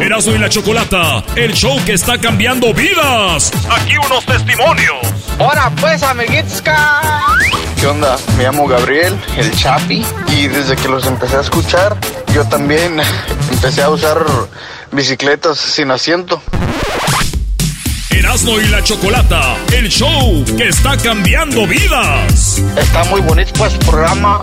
Erasmo y la Chocolata, el show que está cambiando vidas. Aquí unos testimonios. Ahora pues, amiguitos. ¿Qué onda? Me llamo Gabriel, el Chapi, y desde que los empecé a escuchar, yo también empecé a usar bicicletas sin asiento. Erasmo y la Chocolata, el show que está cambiando vidas. Está muy bonito pues programa.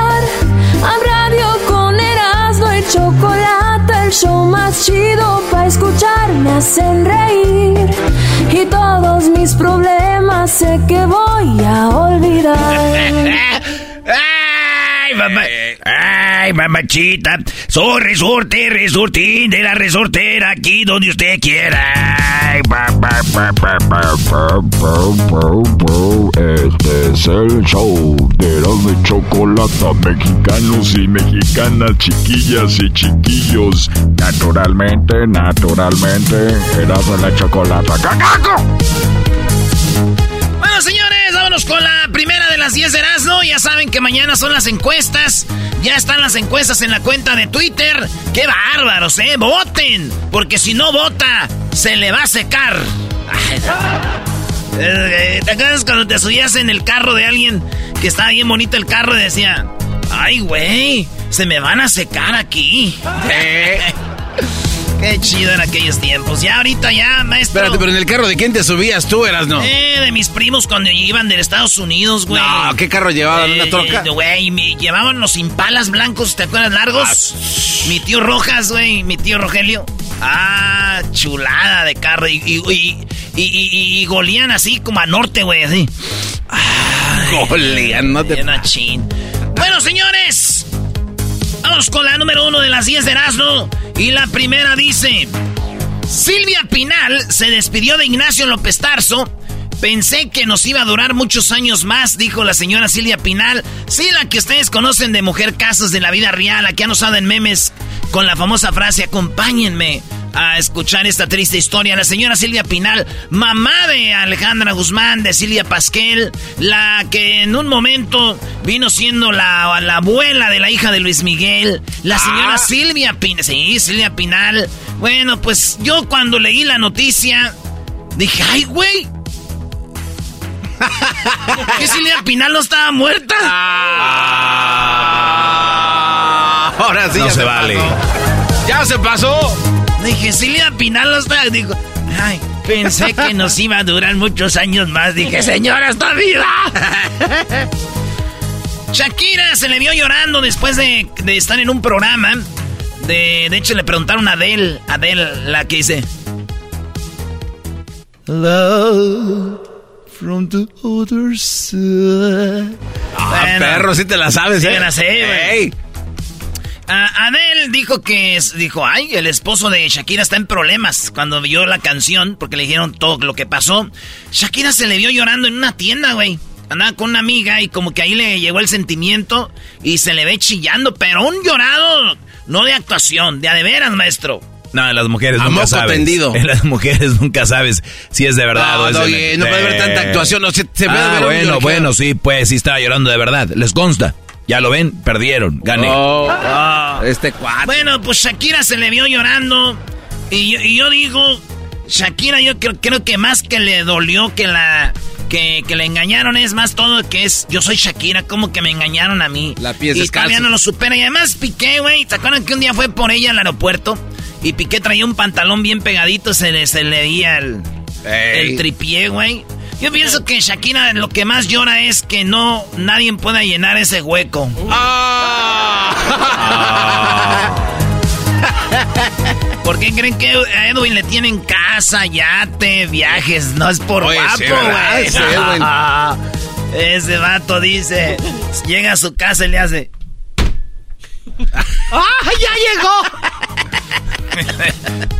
El show más chido para escuchar me hacen reír. Y todos mis problemas sé que voy a olvidar. Ay, mamá. Ay, mamachita. Soy resorte, resortín de la resortera aquí donde usted quiera. Este es el show de la chocolata mexicanos y mexicanas, chiquillas y chiquillos. Naturalmente, naturalmente, eras la chocolata. ¡Cacaco! Bueno, señores vámonos con la primera de las 10 de Erasmo. Ya saben que mañana son las encuestas. Ya están las encuestas en la cuenta de Twitter. ¡Qué bárbaros, eh! ¡Voten! Porque si no vota, se le va a secar. Eh, ¿Te acuerdas cuando te subías en el carro de alguien que estaba bien bonito el carro y decía, ay, güey, se me van a secar aquí? Qué chido en aquellos tiempos. Ya ahorita ya, maestro. Espérate, pero en el carro de quién te subías tú, eras, no? Eh, de mis primos cuando iban de Estados Unidos, güey. No, ¿qué carro llevaban? ¿Una Eh, troca? eh, Güey, me- llevaban los impalas blancos, ¿te acuerdas? Largos. Mi tío Rojas, güey, mi tío Rogelio. Ah, chulada de carro. Y, y, y, y, golían así como a norte, güey, así. Golían, no te... Bueno, señores. Vamos con la número uno de las 10 de Erasmo. Y la primera dice... Silvia Pinal se despidió de Ignacio López Tarso. Pensé que nos iba a durar muchos años más, dijo la señora Silvia Pinal. Sí, la que ustedes conocen de Mujer Casos de la vida real, la que han usado en memes con la famosa frase, acompáñenme a escuchar esta triste historia. La señora Silvia Pinal, mamá de Alejandra Guzmán, de Silvia Pasquel, la que en un momento vino siendo la, la abuela de la hija de Luis Miguel, la señora Ah. Silvia Pinal. Sí, Silvia Pinal. Bueno, pues yo cuando leí la noticia, dije, ay, güey. ¿Por qué Silvia Pinal no estaba muerta? Ah, ahora sí No ya se vale. pasó. ¡Ya se pasó! Dije, Silvia Pinal no está. Dijo, ay, pensé que nos iba a durar muchos años más. Dije, señora, está viva. Shakira se le vio llorando después de, de estar en un programa. De, de hecho, le preguntaron a Adele, Adele, la que dice. Love from the other side. Ah, Bueno, perro, sí te la sabes, sí ¿eh? me la sé, güey. Ey. Ah, Adele dijo que es- dijo, ay, el esposo de Shakira está en problemas cuando vio la canción porque le dijeron todo lo que pasó. Shakira se le vio llorando en una tienda, güey. andaba con una amiga y como que ahí le llegó el sentimiento y se le ve chillando, pero un llorado, no de actuación, de a de veras, maestro. No, en las mujeres A nunca moco sabes. tendido. En las mujeres nunca sabes si es de verdad No, o es de mentira. no puede haber tanta actuación, no, se- se puede ah, ver bueno, bueno, sí, pues sí estaba llorando de verdad. Les consta. Ya lo ven, perdieron, gané. Oh, Ah. este cuate. Bueno, pues Shakira se le vio llorando. Y yo, y yo digo, Shakira, yo creo, creo que más que le dolió que la. Que, que le engañaron es más todo que es. Yo soy Shakira, como que me engañaron a mí. La pies Y descalzo. todavía no lo supera. Y además Piqué, güey. ¿Se acuerdan que un día fue por ella al aeropuerto? Y Piqué traía un pantalón bien pegadito, se le, se le el, el tripié, güey. Yo pienso que Shakira lo que más llora es que no nadie pueda llenar ese hueco. ¿Por qué creen que a Edwin le tienen casa, yate, viajes? No es por Oye, guapo, güey. Sí, Edwin. Ese vato dice, llega a su casa y le hace... ¡Ah, ya llegó!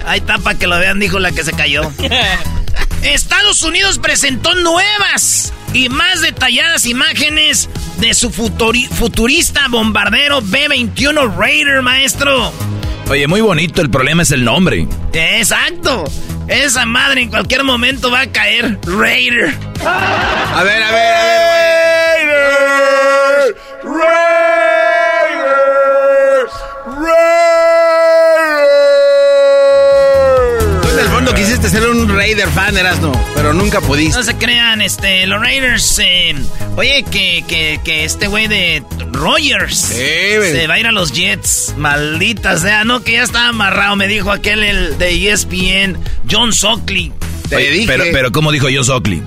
Ahí está para que lo vean, dijo la que se cayó. Estados Unidos presentó nuevas y más detalladas imágenes de su futuri- futurista bombardero B-21 Raider, maestro. Oye, muy bonito, el problema es el nombre. Exacto. Esa madre en cualquier momento va a caer. Raider. A ver, a ver, a ver. Raider fan, Erasno, pero nunca pudiste. No se crean, este, los Raiders. eh, oye, que, que, que este güey de Rogers se va a ir a los Jets. Maldita sea, no, que ya estaba amarrado, me dijo aquel el de ESPN, John Sockley. Te Oye, dije. Pero, pero como dijo John Sockley.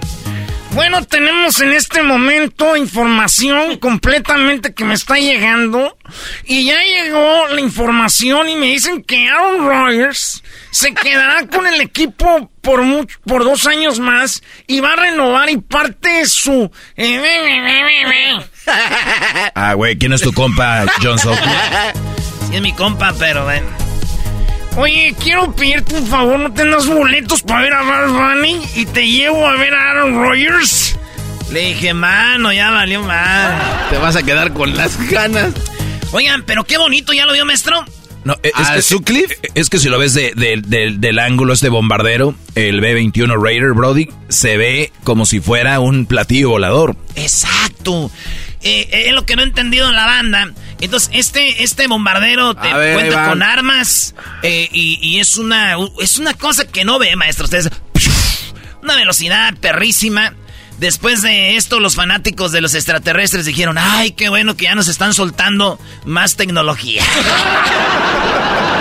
Bueno, tenemos en este momento información completamente que me está llegando. Y ya llegó la información y me dicen que Aaron Rodgers se quedará con el equipo por, much- por dos años más y va a renovar y parte de su... eh, Ah, güey, ¿quién es tu compa, John Sockley? Sí, es mi compa, pero bueno. Oye, quiero pedirte un favor, ¿no tengas boletos para ver a Bad Bunny? Y te llevo a ver a Aaron Rodgers. Le dije, mano, ya valió mal. Te vas a quedar con las ganas. Oigan, pero qué bonito, ¿ya lo vio, maestro? No, es, ¿A que, Sutcliffe? es que si lo ves de- de- de- del ángulo este bombardero, el B-21 Raider, Brody, se ve como si fuera un platillo volador. Exacto. Eh, eh, es lo que no he entendido en la banda. Entonces, este, este bombardero te ver, cuenta con armas eh, y, y es una es una cosa que no ve, maestro. Ustedes, una velocidad perrísima. Después de esto, los fanáticos de los extraterrestres dijeron, ay, qué bueno que ya nos están soltando más tecnología.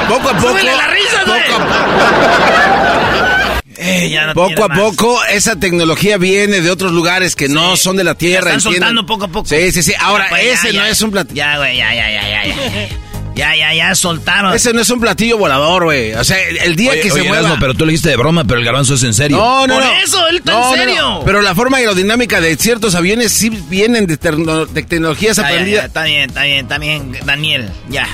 Poco a poco. La risa, poco a Eh, ya no Poco a más. poco esa tecnología viene de otros lugares que no son de la Tierra. La están ¿entienden? soltando poco a poco. Sí, sí, sí. Ahora, Ya, pues, ya, ese no ya. es un platillo. Ya, güey, ya, ya, ya, ya, ya. Ya, ya, ya, soltaron. Ese no es un platillo volador, güey. O sea, el día Oye, que se oye, mueva... Erasmo, pero tú le dijiste de broma, pero el garbanzo es en serio. No, no, Por no. eso, él está No, en no, serio. no. Pero la forma aerodinámica de ciertos aviones sí vienen de, de tecnologías Ya, ya, ya, aprendidas. está bien, está bien, está bien, Daniel, ya.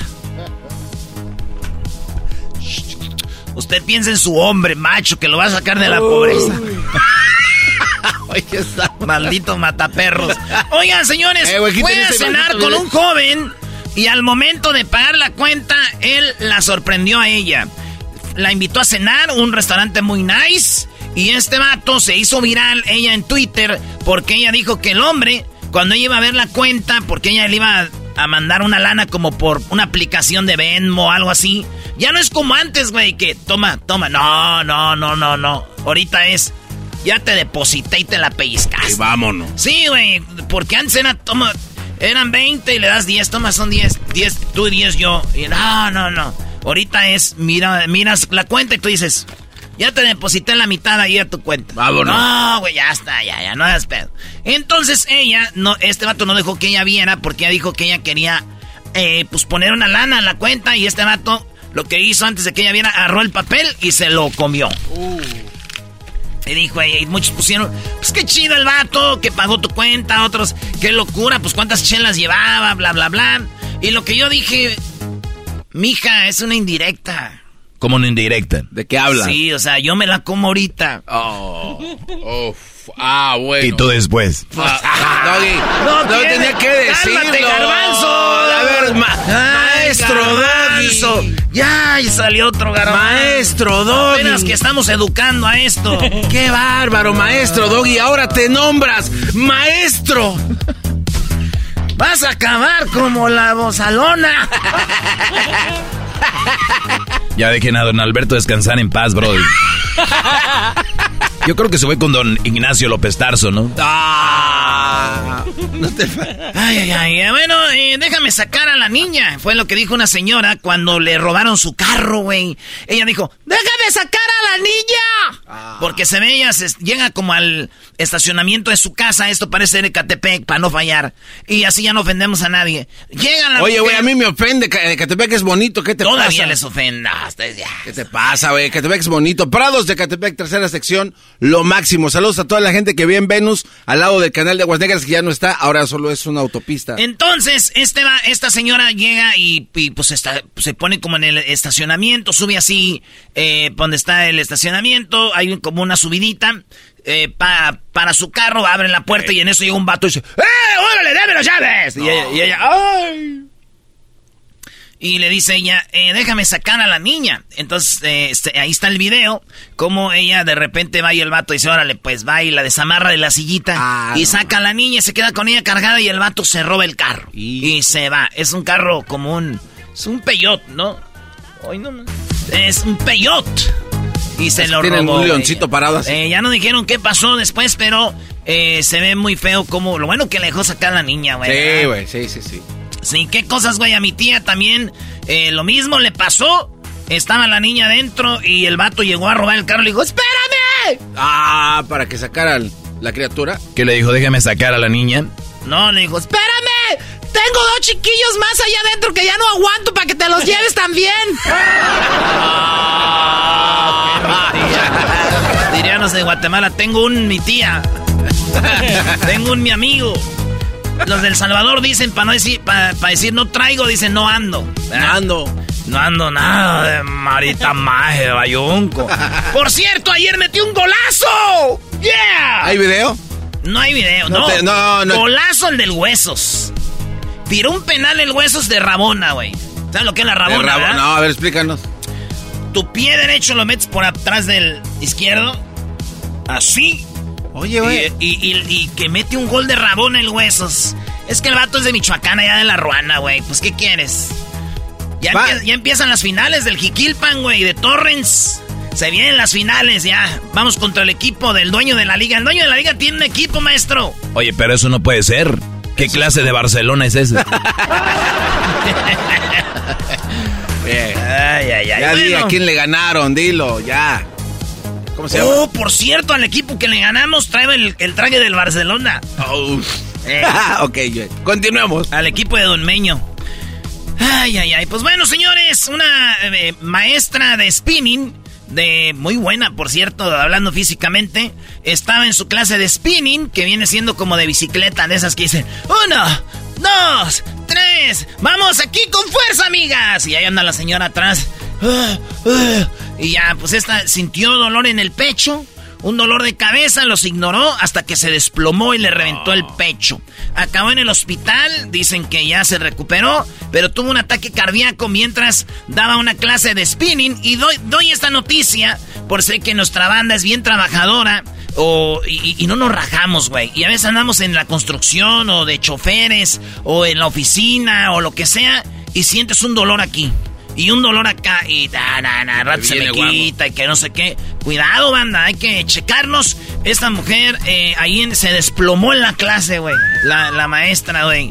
Usted piensa en su hombre macho que lo va a sacar de la pobreza. Maldito mataperros. Oigan, señores, Eh, fue a cenar con un joven y al momento de pagar la cuenta, él la sorprendió a ella. La invitó a cenar, un restaurante muy nice. Y este vato se hizo viral, ella en Twitter, porque ella dijo que el hombre, cuando ella iba a ver la cuenta, porque ella le iba a mandar una lana como por una aplicación de Venmo o algo así. Ya no es como antes, güey, que toma, toma. No, no, no, no, no. Ahorita es, ya te deposité y te la pellizcaste. Y vámonos. Sí, güey, porque antes era, toma, eran 20 y le das 10, toma, son 10, 10, tú 10, yo. Y no, no, no. Ahorita es, mira, miras la cuenta y tú dices, ya te deposité la mitad ahí a tu cuenta. Vámonos. No, güey, ya está, ya, ya, no das pedo. Entonces ella, no, este vato no dejó que ella viera porque ella dijo que ella quería, eh, pues poner una lana en la cuenta y este vato lo que hizo antes de que ella viera, agarró el papel y se lo comió. Y dijo y muchos pusieron, pues qué chido el vato, que pagó tu cuenta, otros, qué locura, pues cuántas chelas llevaba, bla, bla, bla. Y lo que yo dije, mija, es una indirecta. Como una indirecta. ¿De qué habla? Sí, o sea, yo me la como ahorita. Oh, uf. Ah, bueno. Y tú después. Ah, Doggy, no, ¿qué? tenía que decirlo. Cálmate, garbanzo. A ver, ma- maestro garbanzo. Doggy. Ya, y salió otro garbanzo. Maestro Doggy. Apenas que estamos educando a esto. Qué bárbaro, maestro Doggy. Ahora te nombras maestro. Vas a acabar como la bozalona. Ya dejen a don Alberto descansar en paz, bro. Yo creo que se fue con don Ignacio López Tarso, ¿no? Ah, no te Ay, ay, ay. eh, Bueno, eh, déjame sacar a la niña. Fue lo que dijo una señora cuando le robaron su carro, güey. Ella dijo, déjame sacar a la niña. Porque se ve, ella se, llega como al estacionamiento de su casa. Esto parece ser Ecatepec, para no fallar. Y así ya no ofendemos a nadie. Llega la Oye, güey, a mí me ofende. Eh, Catepec es bonito. ¿Qué te Todavía pasa? les ofenda. ¿Qué te pasa, güey? Catepec es bonito. Prados de Catepec, tercera sección, lo máximo. Saludos a toda la gente que vive en Venus, al lado del canal de Aguas Negras, que ya no está, ahora solo es una autopista. Entonces, este va, esta señora llega y, y, pues está, se pone como en el estacionamiento, sube así, eh, donde está el estacionamiento, hay un- como una subidita, eh, pa- para su carro, abren la puerta y en eso llega un vato y dice, ¡Eh, órale, dame las llaves! Y ella, y ella, ¡ay! Y le dice ella, eh, déjame sacar a la niña. Entonces, eh, este, ahí está el video, como ella de repente va y el vato dice, órale, pues va y la desamarra de la sillita Ah, y no. saca a la niña y se queda con ella cargada y el vato se roba el carro. Y se va. Es un carro como un... Es un peyot, ¿no? Hoy no más. Es un peyot. Y se lo Tienen robó. un leoncito parado así. Eh, ya no dijeron qué pasó después, pero eh, se ve muy feo como... Lo bueno que le dejó sacar a la niña, güey. Sí, güey, sí, sí, sí. Sí, qué cosas, güey. A mi tía también eh, lo mismo le pasó. Estaba la niña adentro y el vato llegó a robar el carro y le dijo, ¡espérame! Ah, para que sacaran la criatura. Que le dijo, déjame sacar a la niña. No, le dijo, ¡espérame! Tengo dos chiquillos más allá adentro que ya no aguanto para que te los lleves también. Diríanos de Guatemala, tengo un mi tía. tengo un mi amigo. Los del Salvador dicen para no decir, para decir no traigo, dicen no ando. No ando. No ando nada de marita maje de bayunco. Por cierto, ayer metí un golazo. ¡Yeah! ¿Hay video? No hay video, No no. te- no, no. Golazo el del Huesos. Tiró un penal el Huesos de Rabona, güey. ¿Sabes lo que es la Rabona? Verdad? No, a ver, explícanos. Tu pie derecho lo metes por atrás del izquierdo. Así. Oye, Y, güey. y- y- y que mete un gol de Rabona el Huesos. Es que el vato es de Michoacán, allá de la Ruana, güey. Pues, ¿qué quieres? Ya, empie- ya empiezan las finales del Jiquilpan, güey, de Torrens. Se vienen las finales ya. Vamos contra el equipo del dueño de la liga. El dueño de la liga tiene un equipo, maestro. Oye, pero eso no puede ser. ¿Qué clase de Barcelona es ese? Bien. Ay, ay, ay. Ya di a quién le ganaron, dilo, ya. ¿Cómo se llama? Oh, por cierto, al equipo que le ganamos trae el, el traje del Barcelona. Oh. Eh, ok, güey. continuemos. al equipo de Don Meño. Ay, ay, ay. Pues bueno, señores, una eh, maestra de spinning, de muy buena, por cierto, hablando físicamente, estaba en su clase de spinning, que viene siendo como de bicicleta, de esas que dicen, uno, dos, tres, vamos aquí con fuerza, amigas. Y ahí anda la señora atrás. Ah, ah. Y ya, pues esta sintió dolor en el pecho. Un dolor de cabeza, los ignoró hasta que se desplomó y le reventó el pecho. Acabó en el hospital, dicen que ya se recuperó, pero tuvo un ataque cardíaco mientras daba una clase de spinning. Y doy, doy esta noticia por ser que nuestra banda es bien trabajadora o, y, y no nos rajamos, güey. Y a veces andamos en la construcción o de choferes o en la oficina o lo que sea y sientes un dolor aquí. Y un dolor acá y na, na, na, rato se me guapo. quita y que no sé qué. Cuidado, banda, hay que checarnos. Esta mujer eh, ahí en- se desplomó en la clase, güey. La, la maestra, güey.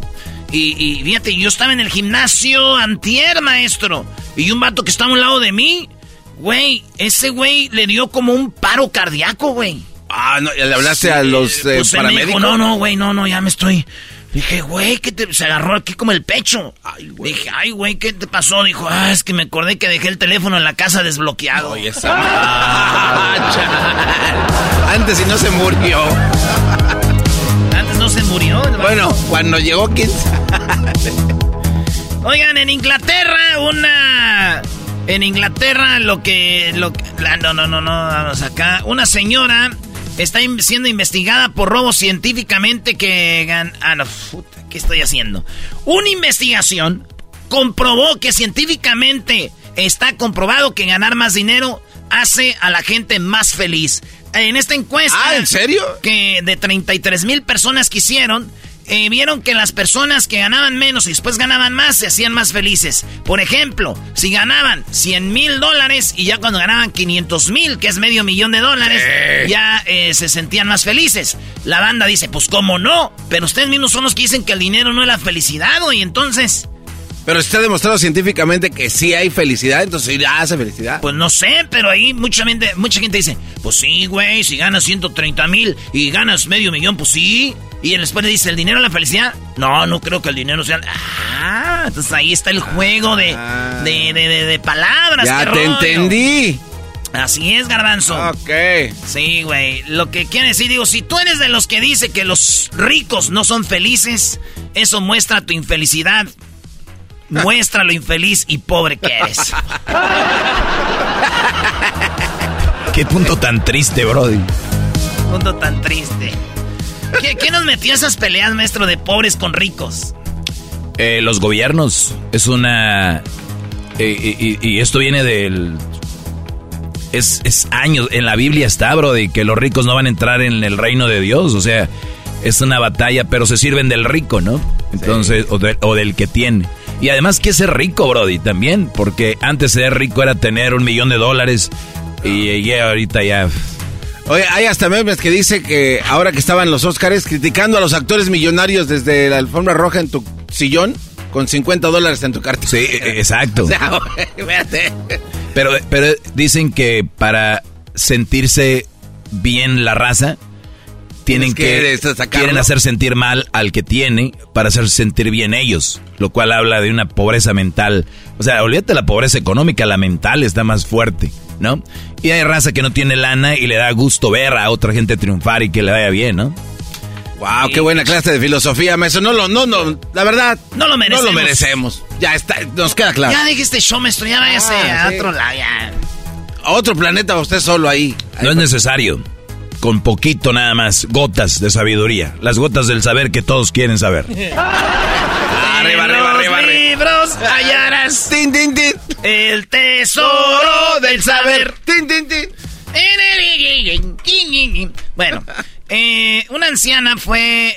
Y, y fíjate, yo estaba en el gimnasio antier, maestro. Y un vato que estaba a un lado de mí, güey, ese güey le dio como un paro cardíaco, güey. Ah, no, ¿le hablaste a los eh, Pues dijo, paramédicos? no, no, güey, no, no, ya me estoy. Dije, güey, ¿qué te...? Se agarró aquí como el pecho. Dije, ay, güey, ¿qué te pasó? Dijo, ah, es que me acordé que dejé el teléfono en la casa desbloqueado. Oye, esa Ah. Antes si no se murió. Antes no se murió. Bueno, cuando llegó, quién? Oigan, en Inglaterra, una En Inglaterra, lo que. Lo, no, no, no, no, vamos acá. Una señora está siendo investigada por robo científicamente que. ah, no, puta, ¿qué estoy haciendo? Una investigación comprobó que científicamente está comprobado que ganar más dinero hace a la gente más feliz. En esta encuesta. Ah, ¿en serio? Que de 33 mil personas que hicieron, eh, vieron que las personas que ganaban menos y después ganaban más se hacían más felices. Por ejemplo, si ganaban 100 mil dólares y ya cuando ganaban 500 mil, que es medio millón de dólares, ya eh, se sentían más felices. La banda dice, pues cómo no, pero ustedes mismos son los que dicen que el dinero no es la felicidad, y entonces... Pero está demostrado científicamente que sí hay felicidad, entonces sí hace felicidad. Pues no sé, pero ahí mucha gente, mucha gente dice, pues sí, güey, si ganas 130 mil y ganas medio millón, pues sí. Y después le dice, ¿el dinero la felicidad? No, no creo que el dinero sea... Ah, entonces ahí está el juego de, ah. de, de, palabras. Ya te entendí. Así es, garbanzo. Ok. Sí, güey. Lo que quiere decir, digo, si tú eres de los que dice que los ricos no son felices, eso muestra tu infelicidad. Muestra lo infeliz y pobre que eres. Qué punto tan triste, Brody. Punto tan triste. ¿Qué, nos metió esas peleas, maestro, de pobres con ricos? Eh, los gobiernos. Es una. Eh, y, esto viene del. Es, es, años. En la Biblia está, Brody, que los ricos no van a entrar en el reino de Dios. O sea, es una batalla, pero se sirven del rico, ¿no? Entonces, o, o, del que tiene. Y además que ser rico, Brody, también, porque antes ser rico era tener un millón de dólares y, ahorita ya... Oye, hay hasta memes que dice que ahora que estaban los Óscares criticando a los actores millonarios desde la alfombra roja en tu sillón con 50 dólares en tu carta. Sí, exacto. pero, pero dicen que para sentirse bien la raza, tienen que, quieren hacer sentir mal al que tiene para hacer sentir bien ellos, lo cual habla de una pobreza mental. O sea, olvídate la pobreza económica, la mental está más fuerte, ¿no? Y hay raza que no tiene lana y le da gusto ver a otra gente triunfar y que le vaya bien, ¿no? Wow, qué buena clase de filosofía, maestro. No lo, no, no, la verdad. No lo merecemos. No lo merecemos. Ya está, nos queda claro. Ya dijiste show, maestro, ya váyase ah, a otro lado, ya. A otro planeta, usted solo ahí. No es necesario con poquito nada más, gotas de sabiduría, las gotas del saber que todos quieren saber. arriba, arriba, arriba, libros hallarás tin, tin, tin. el tesoro del saber. Tin, tin, tin. Bueno, eh, una anciana fue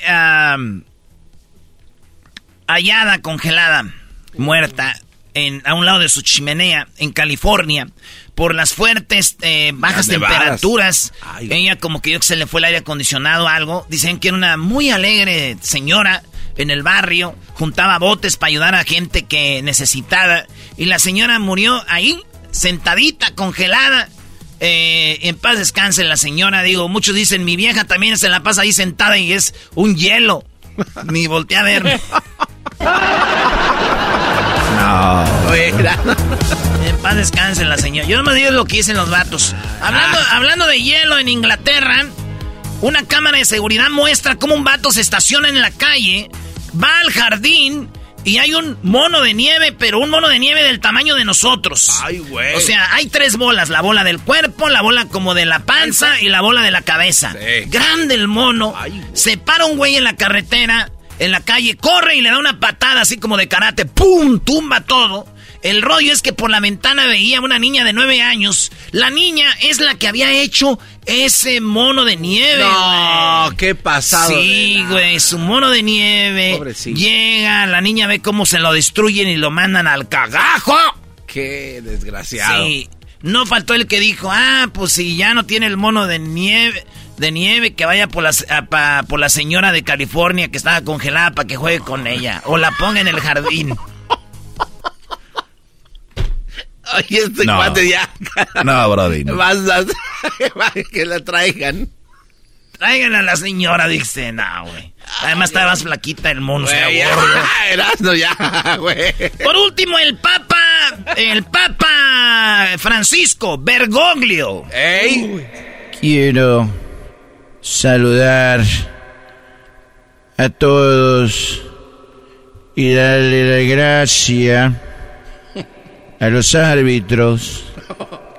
hallada congelada, muerta, en, a un lado de su chimenea en California por las fuertes eh, bajas temperaturas. Ella como que yo que se le fue el aire acondicionado o algo. Dicen que era una muy alegre señora en el barrio, juntaba botes para ayudar a gente que necesitaba. Y la señora murió ahí, sentadita, congelada. Eh, en paz descanse la señora, digo, muchos dicen, mi vieja también se la pasa ahí sentada y es un hielo. Ni volteé a ver. no. En paz descanse la señora. Yo no me digo lo que dicen los vatos. Hablando, ah. hablando de hielo en Inglaterra, una cámara de seguridad muestra cómo un vato se estaciona en la calle, va al jardín y hay un mono de nieve, pero un mono de nieve del tamaño de nosotros. Ay, güey. O sea, hay tres bolas: la bola del cuerpo, la bola como de la panza y la bola de la cabeza. Grande el mono. Se para un güey en la carretera, en la calle, corre y le da una patada así como de karate. ¡Pum! Tumba todo. El rollo es que por la ventana veía una niña de nueve años. La niña es la que había hecho ese mono de nieve. No, qué pasado. Sí, güey, su mono de nieve. Pobrecito. Llega, la niña ve cómo se lo destruyen y lo mandan al cagajo. Qué desgraciado. Sí. No faltó el que dijo, ah, pues si ya no tiene el mono de nieve, de nieve, que vaya por la, por la señora de California que estaba congelada para que juegue con ella. O la ponga en el jardín. Ay, este no. cuate ya. No, Brody. No. Vas a... que la traigan. Traigan a la señora, dice. No, güey. Además está más flaquita el mono. Güey, ya, ya, güey. Por último, el Papa, el Papa Francisco Bergoglio. Ey. Quiero saludar a todos y darle la gracia a los árbitros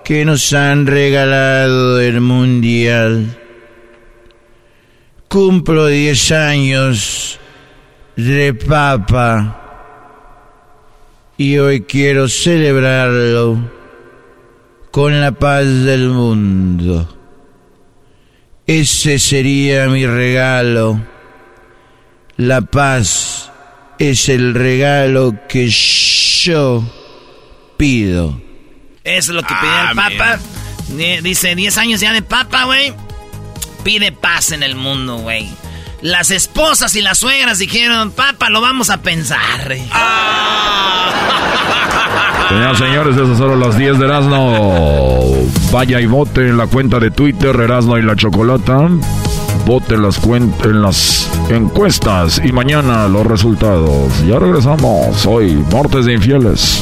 que nos han regalado el mundial. Cumplo 10 años de papa y hoy quiero celebrarlo con la paz del mundo. Ese sería mi regalo. La paz es el regalo que yo pido. Eso es lo que pide el Papa. Dice 10 años ya de Papa, güey. Pide paz en el mundo, güey. Las esposas y las suegras dijeron, Papa, lo vamos a pensar. Señoras señores, esas son las 10 de Erasmo. Vaya y vote en la cuenta de Twitter, Erasmo y la Chocolata. Vote en las, en las encuestas y mañana los resultados. Ya regresamos. Hoy, Mortes de Infieles.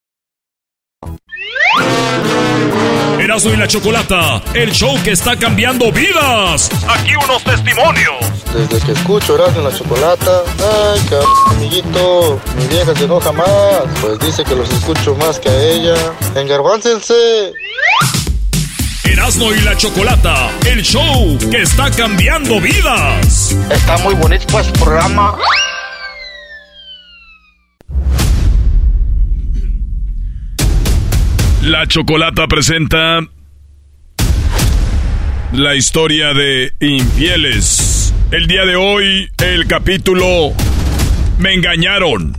Erasmo y la Chocolata, el show que está cambiando vidas. Aquí unos testimonios. Desde que escucho Erasmo y la Chocolata, ay, cabrón, amiguito, mi vieja se enoja más, pues dice que los escucho más que a ella. Engarbáncense. Erasmo y la Chocolata, el show que está cambiando vidas. Está muy bonito pues programa. La Chocolata presenta la historia de infieles. El día de hoy, el capítulo Me engañaron.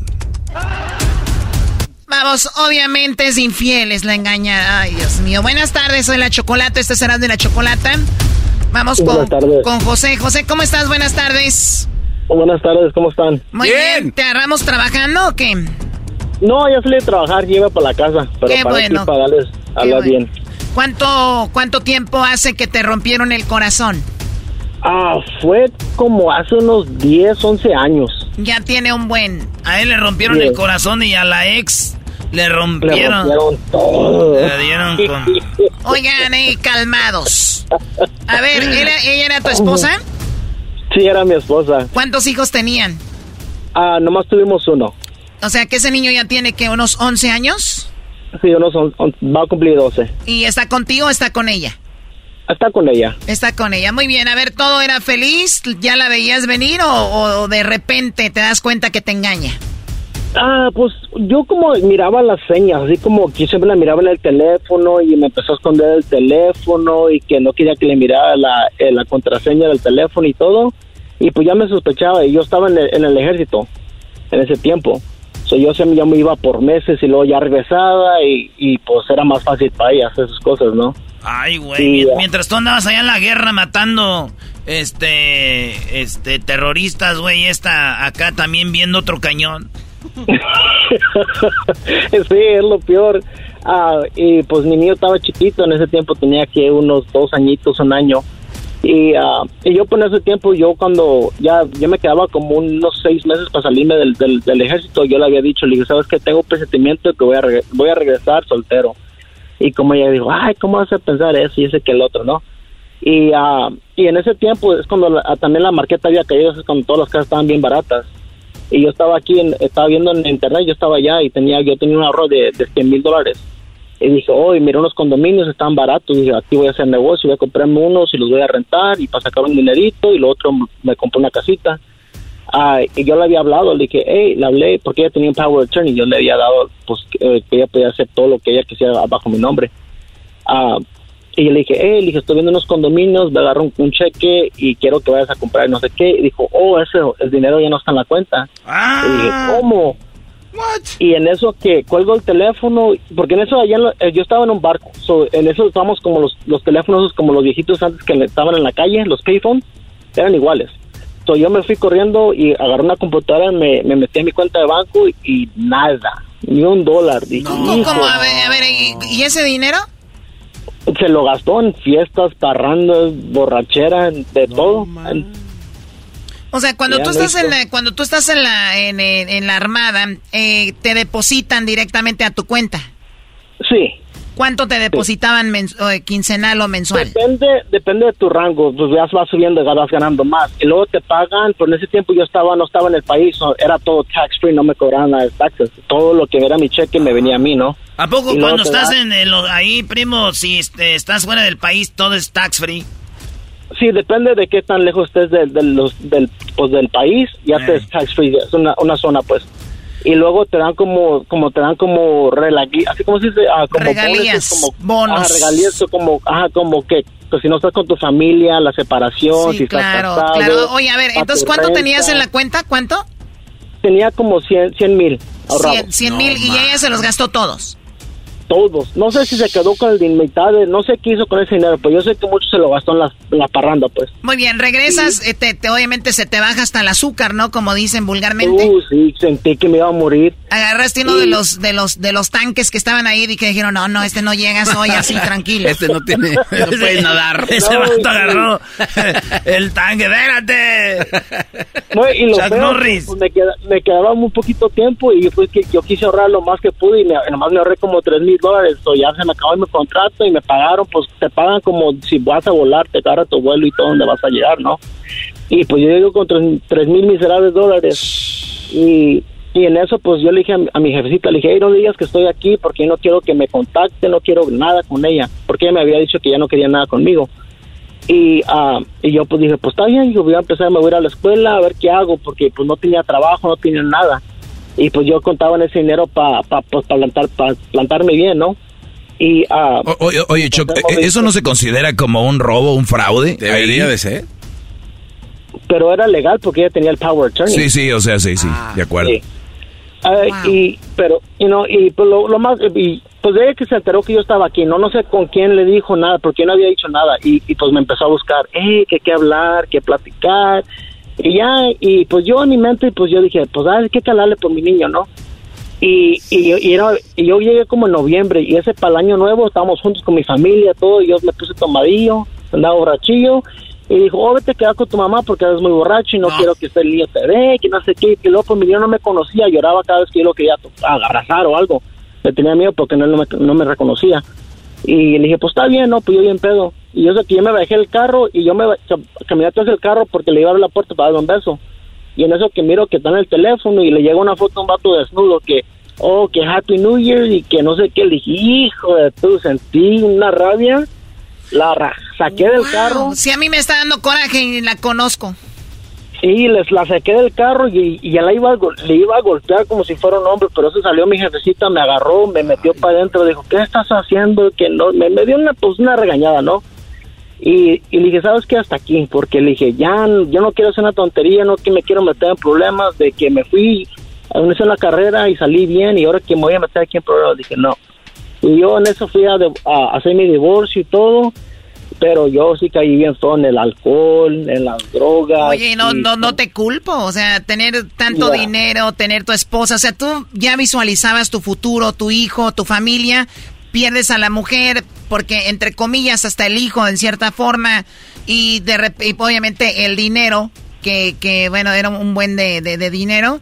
Vamos, obviamente es infieles la engaña. Ay, Dios mío. Buenas tardes, soy la Chocolata. Este será de la Chocolata. Vamos con, con José. José, ¿cómo estás? Buenas tardes. buenas tardes, ¿cómo están? Muy bien. ¿Te agarramos trabajando o qué? No, ya salí a trabajar, lleva para la casa. Pero Qué para bueno. para darles a bien. ¿Cuánto, ¿Cuánto tiempo hace que te rompieron el corazón? Ah, fue como hace unos 10, 11 años. Ya tiene un buen. A él le rompieron el corazón y a la ex le rompieron. Le rompieron todo. Le dieron con... Oigan, eh, calmados. A ver, ¿era- ¿ella era tu esposa? Sí, era mi esposa. ¿Cuántos hijos tenían? Ah, nomás tuvimos uno. O sea, que ese niño ya tiene que unos 11 años Sí, uno son- on- va a cumplir 12. y está contigo o está con ella. Está con ella. Está con ella. Muy bien. A ver, ¿todo era feliz? ¿Ya la veías venir o, o de repente te das cuenta que te engaña? Ah, pues yo como miraba las señas, así como que siempre la miraba en el teléfono y me empezó a esconder el teléfono y que no quería que le mirara la, eh, la contraseña del teléfono y todo. Y pues ya me sospechaba y yo estaba en el, en el ejército en ese tiempo. So, yo siempre ya me iba por meses y luego ya regresaba y, y pues era más fácil para ella hacer sus cosas, ¿no? Ay, güey. Sí. Mientras tú andabas allá en la guerra matando, este, este, terroristas, güey, esta acá también viendo otro cañón. sí, es lo peor. Ah, y pues mi niño estaba chiquito, en ese tiempo tenía que unos dos añitos, un año. Y, ah, y yo por ese tiempo, yo cuando ya, ya me quedaba como unos seis meses para salirme del, del, ejército, yo le había dicho, le dije, ¿sabes qué? Tengo presentimiento que voy a, voy a regresar soltero. Y como ella dijo, ay, ¿cómo vas a pensar eso y ese que el otro, no? Y, ah, y en ese tiempo es cuando la- también la marqueta había caído, es cuando todas las casas estaban bien baratas y yo estaba aquí, en- estaba viendo en internet, yo estaba allá y tenía, yo tenía un ahorro de, de 100 mil dólares. Y dije, oh, y mira, unos condominios están baratos. dije, aquí voy a hacer negocio, voy a comprarme unos y los voy a rentar y para sacar un dinerito y lo otro me compré una casita. Ah, y yo le había hablado, le dije, hey, le hablé porque ella tenía un power attorney. Yo le había dado, pues, que que ella podía hacer todo lo que ella quisiera bajo mi nombre. Ah, y le dije, hey, le dije, estoy viendo unos condominios, me agarró un, un cheque y quiero que vayas a comprar no sé qué. Y dijo, oh, ese, el dinero ya no está en la cuenta. Y dije, ¿cómo? Y en eso que cuelgo el teléfono, porque en eso allá en lo- eh, yo estaba en un barco, so, en eso estábamos como los, los teléfonos como los viejitos antes que estaban en la calle, los payphones, eran iguales. So, yo me fui corriendo y agarré una computadora, me, me metí a mi cuenta de banco y, y nada, ni un dólar. Dije, ¿Cómo, "Hijo". cómo? A ver, a ver, ¿y, y ese dinero? Se lo gastó en fiestas, parrandas, borrachera, de todo. O sea, cuando Ya tú estás en la, cuando tú estás en la, en, en- en la armada, eh, te depositan directamente a tu cuenta. Sí. ¿Cuánto te depositaban mens- o, quincenal o mensual? Depende, depende de tu rango, pues ya vas subiendo y vas ganando más. Y luego te pagan, pero en ese tiempo yo estaba, no estaba en el país, era todo tax free, no me cobraban nada de taxes. Todo lo que era mi cheque me venía a mí, ¿no? ¿A poco Y cuando estás da- en el- ahí, primo, si este, estás fuera del país, todo es tax free? Sí, depende de qué tan lejos estés del, del, los- del, pues, del país, ya te es tax free, es una, una zona, pues. Y luego te dan como, como te dan como relagi- así como se dice, Ah, como Regalías, bonuses, como, bonos. Ajá, regalías, o como, ajá, como que, pues si no estás con tu familia, la separación, si Sí, estás claro, casado, claro. Oye, a ver, entonces, ¿cuánto renta. tenías en la cuenta? ¿Cuánto? Tenía como 100 mil ahorrados. 100 100 mil y ella se los gastó todos. Todos. No sé si se quedó con el de mitad, de- no sé qué hizo con ese dinero, pero yo sé que mucho se lo gastó en la, en la parranda, pues. Muy bien, regresas, eh, te, te- obviamente se te baja hasta el azúcar, ¿no? Como dicen vulgarmente. Uh, sí, sentí que me iba a morir. Agarraste uno de los de los de los tanques que estaban ahí y que dijeron, no, no, este no llegas hoy así tranquilo. Este no tiene, no puede nadar. Ese No, vato agarró el tanque, espérate. No, y lo Chuck feo, Norris. pues, me, queda- me quedaba muy poquito tiempo y pues que yo quise ahorrar lo más que pude y me, nomás me ahorré como tres mil dólares. So, ya se me acabó mi contrato y me pagaron, pues te pagan como si vas a volar, te agarra tu vuelo y todo donde vas a llegar, ¿no? Y pues yo llego con tres- mil miserables dólares y, y en eso pues yo le dije a, mi- jefecita, le dije, no digas que estoy aquí porque no quiero que me contacte, no quiero nada con ella, porque ella me había dicho que ya no quería nada conmigo. Y, ah, y yo pues dije, pues está bien, yo voy a empezar, me voy a ir a la escuela a ver qué hago, porque pues no tenía trabajo, no tenía nada. Y pues yo contaba en ese dinero para pa, pues, pa plantar, pa plantarme bien, ¿no? Y, ah, O- oye, oye, Choc, ¿e- ¿eso no se considera como un robo, un fraude? Debería Ahí. de ser. pero era legal porque ella tenía el power attorney. Sí, sí, o sea, sí, sí, de acuerdo. Sí. Ah, Y, pero, you know, y pues lo, lo más, y pues de que se enteró que yo estaba aquí, no, no sé con quién le dijo nada, porque no había dicho nada, y, y pues me empezó a buscar, eh, que qué hablar, que platicar, y ya, y pues yo en mi mente, pues yo dije, pues, ah, qué calarle por mi niño, ¿no? Y, y, yo- y, era- y yo llegué como en noviembre, y ese para el año nuevo estábamos juntos con mi familia, todo, y yo me puse tomadillo, andaba borrachillo, y dijo, oh, vete a quedar con tu mamá porque eres muy borracho y no, quiero que el niño te ve, que no sé qué, que luego pues mi niño no me conocía, lloraba cada vez que yo lo quería abrazar o algo. Le tenía miedo porque no, no me, no me reconocía. Y le dije, pues está bien, no, pues yo bien pedo. Y yo sé que yo me bajé el carro y yo me caminé atrás del carro porque le iba a abrir la puerta para darle un beso. Y en eso que miro que está en el teléfono y le llega una foto de un vato desnudo que, oh, que Happy New Year y que no sé qué. Le dije, hijo de tu, sentí una rabia. La saqué del carro. Si a mí me está dando coraje y la conozco. Sí, les la saqué del carro y, y ya la iba a, le iba a golpear como si fuera un hombre, pero eso salió mi jefecita, me agarró, me metió para adentro, dijo, ¿qué estás haciendo? Que no, me, me dio una, pues, una regañada, ¿no? Y, y le dije, ¿sabes qué? Hasta aquí, porque le dije, ya, yo no quiero hacer una tontería, no que me quiero meter en problemas de que me fui a una la carrera y salí bien y ahora que me voy a meter aquí en problemas, dije, no. Y yo en eso fui a, de- a hacer mi divorcio y todo, pero yo sí caí bien todo en el alcohol, en las drogas. Oye, no, y- no, no te culpo, o sea, tener tanto dinero, tener tu esposa, o sea, tú ya visualizabas tu futuro, tu hijo, tu familia, pierdes a la mujer, porque entre comillas hasta el hijo en cierta forma, y de y obviamente el dinero, que, que bueno, era un buen de, de- de dinero,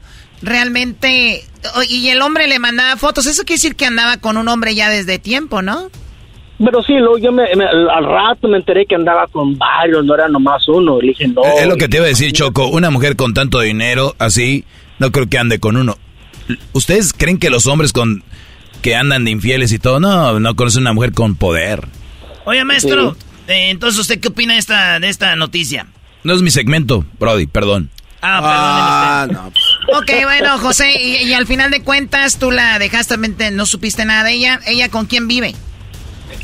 realmente, y el hombre le mandaba fotos, eso quiere decir que andaba con un hombre ya desde tiempo, ¿no? Pero sí, luego yo me, me- al rato me enteré que andaba con varios, no era nomás uno. Le dije, no. Es lo que te iba a decir, Choco. Una mujer con tanto dinero así, no creo que ande con uno. ¿Ustedes creen que los hombres con que andan de infieles y todo, no, no conocen una mujer con poder? Oye, maestro, eh, entonces, ¿usted qué opina de esta, de esta noticia? No es mi segmento, Brody, perdón. Ah, perdón. Ok, bueno, José, y, y al final de cuentas tú la dejaste, no supiste nada de ella. ¿Ella con quién vive?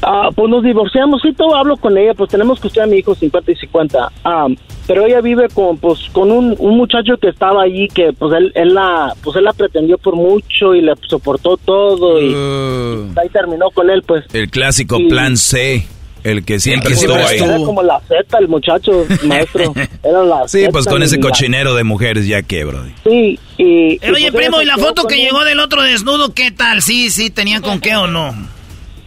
Ah, pues nos divorciamos, sí, todo hablo con ella, pues tenemos que a mi hijo 50 y 50. Ah, pero ella vive con, pues, con un, un, muchacho que estaba allí, que pues él, él, la, pues él la pretendió por mucho y le soportó todo y, uh. ahí terminó con él, pues. El clásico plan C. El que siempre estuvo ahí. Era como la Z, el muchacho, maestro. Era la Sí, pues con ese cochinero de mujeres ya que, bro. Sí, y... Oye, pues primo, ¿y la foto que llegó del otro desnudo, qué tal? Sí, sí, tenía con qué o no?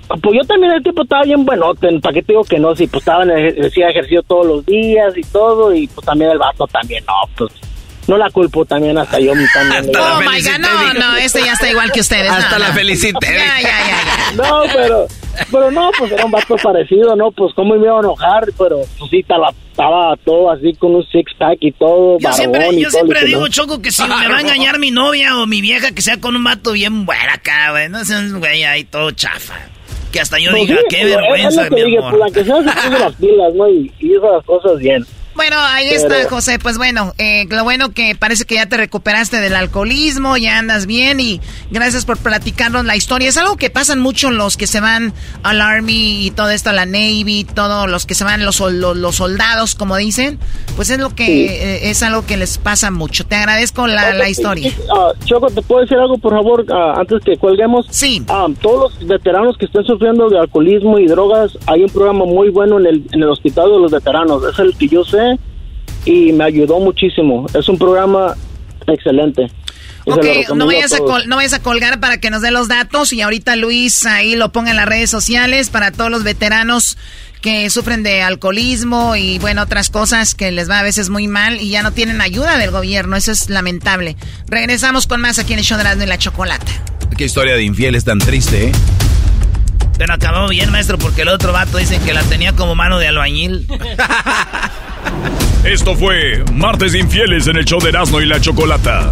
Pues yo también el tipo estaba bien bueno, ¿para qué te digo que no? Si pues estaba en hacía ejercicio todos los días y todo, y pues también el vato también, no, pues no la culpo también, hasta yo también. Hasta oh my God, no, no, este ya está igual que ustedes. Hasta no, la felicité. Ya, ya, ya, No, pero, pero no, pues era un vato parecido, ¿no? Pues cómo me iba a enojar, pero pues sí, estaba, estaba todo así con un six pack y todo. Yo siempre, yo siempre digo, Choco, que si me va a engañar mi novia o mi vieja, que sea con un vato bien bueno acá, güey. No seas güey ahí todo chafa. Que hasta yo pues diga, qué vergüenza, mi amor. Pues, la que se las pilas, ¿no? Y, y hizo las cosas bien. Bueno, ahí está, José. Pues bueno, eh, lo bueno que parece que ya te recuperaste del alcoholismo, ya andas bien y gracias por platicarnos la historia. Es algo que pasan mucho los que se van al Army y todo esto, a la Navy, todos los que se van, los, los, soldados, como dicen. Pues es lo que eh, es algo que les pasa mucho. Te agradezco la, la historia. Uh, Choco, ¿te puedo decir algo, por favor, uh, antes que colguemos? Sí. Uh, todos los veteranos que estén sufriendo de alcoholismo y drogas, hay un programa muy bueno en el, en el hospital de los veteranos. Es el que yo sé y me ayudó muchísimo. Es un programa excelente. Ok, no vayas, a no vayas a colgar para que nos dé los datos y ahorita Luis ahí lo ponga en las redes sociales para todos los veteranos que sufren de alcoholismo y bueno, otras cosas que les va a veces muy mal y ya no tienen ayuda del gobierno. Eso es lamentable. Regresamos con más aquí en el show de la Chocolata. Qué historia de infieles tan triste, ¿eh? Pero acabó bien, maestro, porque el otro vato dicen que la tenía como mano de albañil. Esto fue Martes Infieles en el show de Erasmo y la Chocolata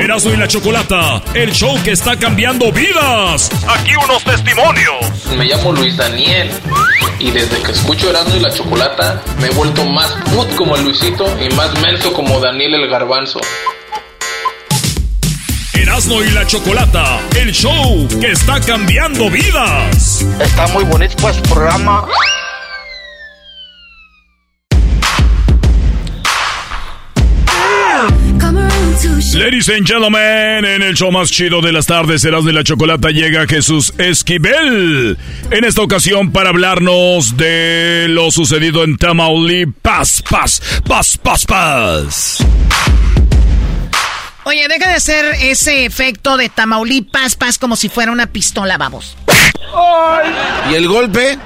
Erasmo y la Chocolata, el show que está cambiando vidas. Aquí unos testimonios. Me llamo Luis Daniel y desde que escucho Erasmo y la Chocolata me he vuelto más put como el Luisito y más menso como Daniel el Garbanzo. Erasmo y la Chocolata, el show que está cambiando vidas. Está muy bonito pues programa. Ladies and gentlemen, en el show más chido de las tardes, serás de la Chocolata, llega Jesús Esquivel. En esta ocasión para hablarnos de lo sucedido en Tamaulipas. Paz, paz, paz, paz. Oye, deja de hacer ese efecto de Tamaulipas, paz, como si fuera una pistola, vamos. ¿Y el golpe?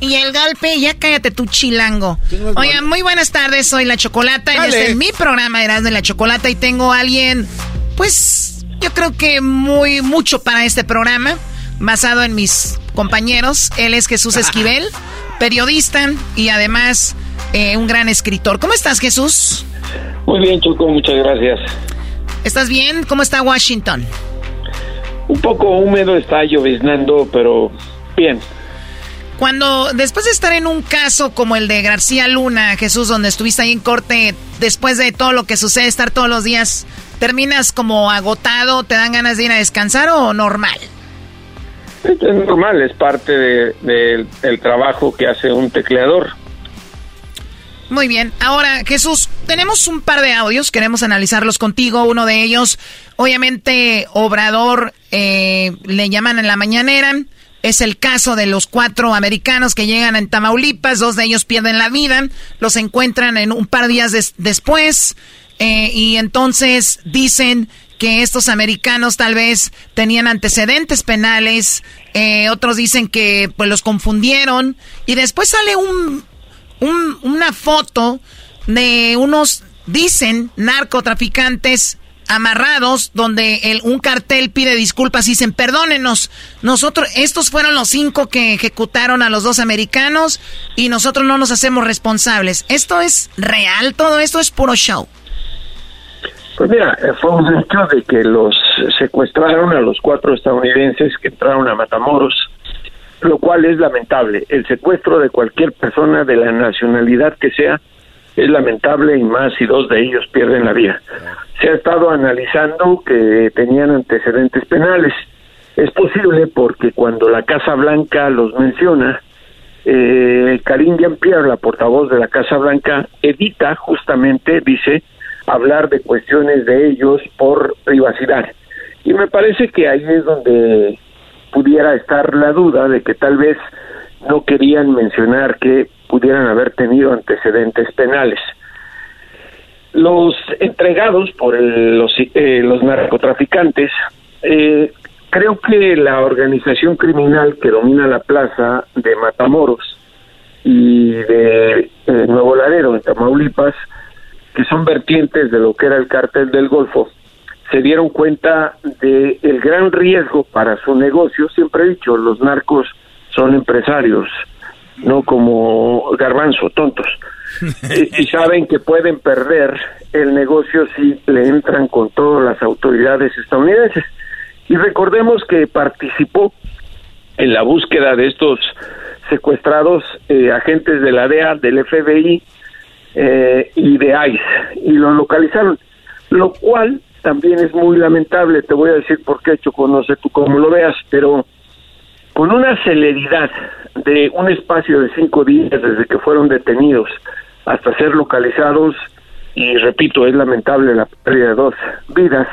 Y el golpe, ya cállate tu chilango. Oigan, muy buenas tardes, soy La Chocolata. y Este es mi programa Eras de La Chocolata y tengo a alguien, pues, yo creo que muy, mucho para este programa, basado en mis compañeros. Él es Jesús Esquivel, periodista y además eh, un gran escritor. ¿Cómo estás, Jesús? Muy bien, Choco, muchas gracias. ¿Estás bien? ¿Cómo está Washington? Un poco húmedo, está lloviznando, pero bien. Cuando, después de estar en un caso como el de García Luna, Jesús, donde estuviste ahí en corte, después de todo lo que sucede, estar todos los días, ¿terminas como agotado, te dan ganas de ir a descansar o normal? Es normal, es parte de, del trabajo que hace un tecleador. Muy bien. Ahora, Jesús, tenemos un par de audios, queremos analizarlos contigo. Uno de ellos, obviamente, Obrador, eh, le llaman en la mañanera. Es el caso de los cuatro americanos que llegan en Tamaulipas, dos de ellos pierden la vida, los encuentran en un par de días después eh, y entonces dicen que estos americanos tal vez tenían antecedentes penales, eh, otros dicen que pues los confundieron y después sale un, una foto de unos, dicen, narcotraficantes amarrados donde el, un cartel pide disculpas y dicen, perdónenos, nosotros, estos fueron los cinco que ejecutaron a los dos americanos y nosotros no nos hacemos responsables. ¿Esto es real? ¿Todo esto es puro show? Pues mira, eh, fue un hecho de que los secuestraron a los cuatro estadounidenses que entraron a Matamoros, lo cual es lamentable. El secuestro de cualquier persona de la nacionalidad que sea es lamentable y más si dos de ellos pierden la vida. Se ha estado analizando que tenían antecedentes penales. Es posible porque cuando la Casa Blanca los menciona, eh, Karim Jean-Pierre, la portavoz de la Casa Blanca, evita justamente, dice, hablar de cuestiones de ellos por privacidad. Y me parece que ahí es donde pudiera estar la duda de que tal vez no querían mencionar que pudieran haber tenido antecedentes penales. Los entregados por los, eh, los narcotraficantes, eh, creo que la organización criminal que domina la plaza de Matamoros y de eh, Nuevo Laredo, en Tamaulipas, que son vertientes de lo que era el cártel del Golfo, se dieron cuenta de el gran riesgo para su negocio. Siempre he dicho, los narcos son empresarios, no como garbanzo, tontos. y, y, saben que pueden perder el negocio si le entran con todas las autoridades estadounidenses. Y recordemos que participó en la búsqueda de estos secuestrados eh, agentes de la DEA, del FBI, eh, y de ICE y lo localizaron, lo cual también es muy lamentable, te voy a decir por qué, Choco, no sé tú cómo lo veas, pero con una celeridad de un espacio de cinco días desde que fueron detenidos hasta ser localizados, y repito, es lamentable la pérdida de dos vidas,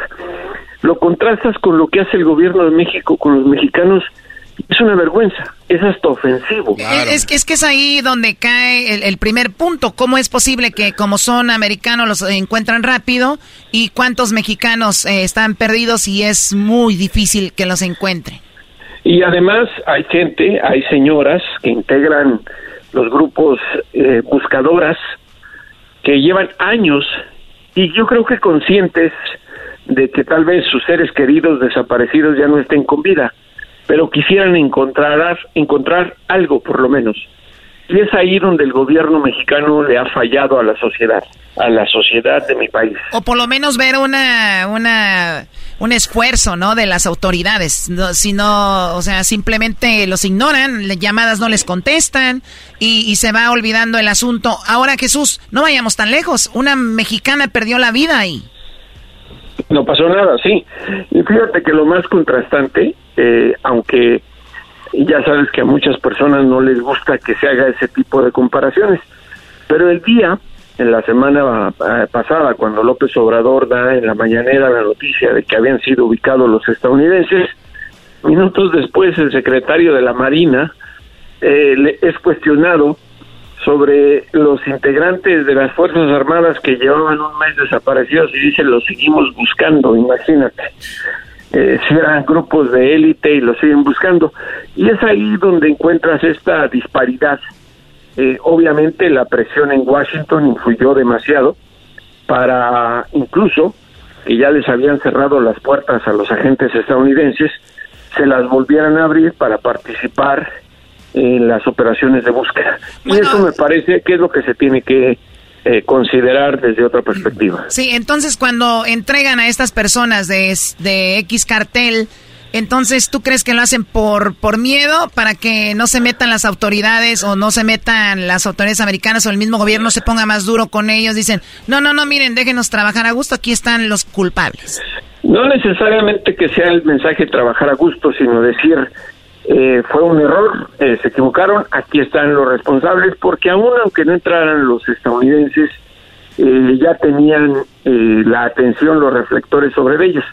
lo contrastas con lo que hace el gobierno de México con los mexicanos es una vergüenza, es hasta ofensivo. Es, es, que es ahí donde cae el, primer punto. ¿Cómo es posible que como son americanos los encuentran rápido y cuántos mexicanos eh, están perdidos y es muy difícil que los encuentren? Y además hay gente, hay señoras que integran los grupos eh, buscadoras que llevan años y yo creo que conscientes de que tal vez sus seres queridos desaparecidos ya no estén con vida pero quisieran encontrar, encontrar algo por lo menos. Y es ahí donde el gobierno mexicano le ha fallado a la sociedad, a la sociedad de mi país. O por lo menos ver una, una, un esfuerzo, ¿no? De las autoridades. No, si no, o sea, simplemente los ignoran, llamadas no les contestan y, y se va olvidando el asunto. Ahora, Jesús, no vayamos tan lejos. Una mexicana perdió la vida ahí. No pasó nada, sí. Y fíjate que lo más contrastante, eh, aunque ya sabes que a muchas personas no les gusta que se haga ese tipo de comparaciones, pero el día, en la semana eh, pasada, cuando López Obrador da en la mañanera la noticia de que habían sido ubicados los estadounidenses, minutos después el secretario de la Marina eh, es cuestionado sobre los integrantes de las Fuerzas Armadas que llevaban un mes desaparecidos y dice los seguimos buscando, imagínate. Eh, si eran grupos de élite y los siguen buscando. Y es ahí donde encuentras esta disparidad. Eh, obviamente la presión en Washington influyó demasiado para incluso que ya les habían cerrado las puertas a los agentes estadounidenses, se las volvieran a abrir para participar en las operaciones de búsqueda. y eso me parece que es lo que se tiene que eh, considerar desde otra perspectiva. Sí, entonces cuando entregan a estas personas de, de X cartel, entonces tú crees que lo hacen por, por miedo para que no se metan las autoridades o no se metan las autoridades americanas o el mismo gobierno se ponga más duro con ellos. Dicen, no, no, no, miren, déjenos trabajar a gusto, aquí están los culpables. No necesariamente que sea el mensaje trabajar a gusto, sino decir, eh, fue un error, eh, se equivocaron, aquí están los responsables, porque aún aunque no entraran los estadounidenses, eh, ya tenían eh, la atención, los reflectores sobre ellos.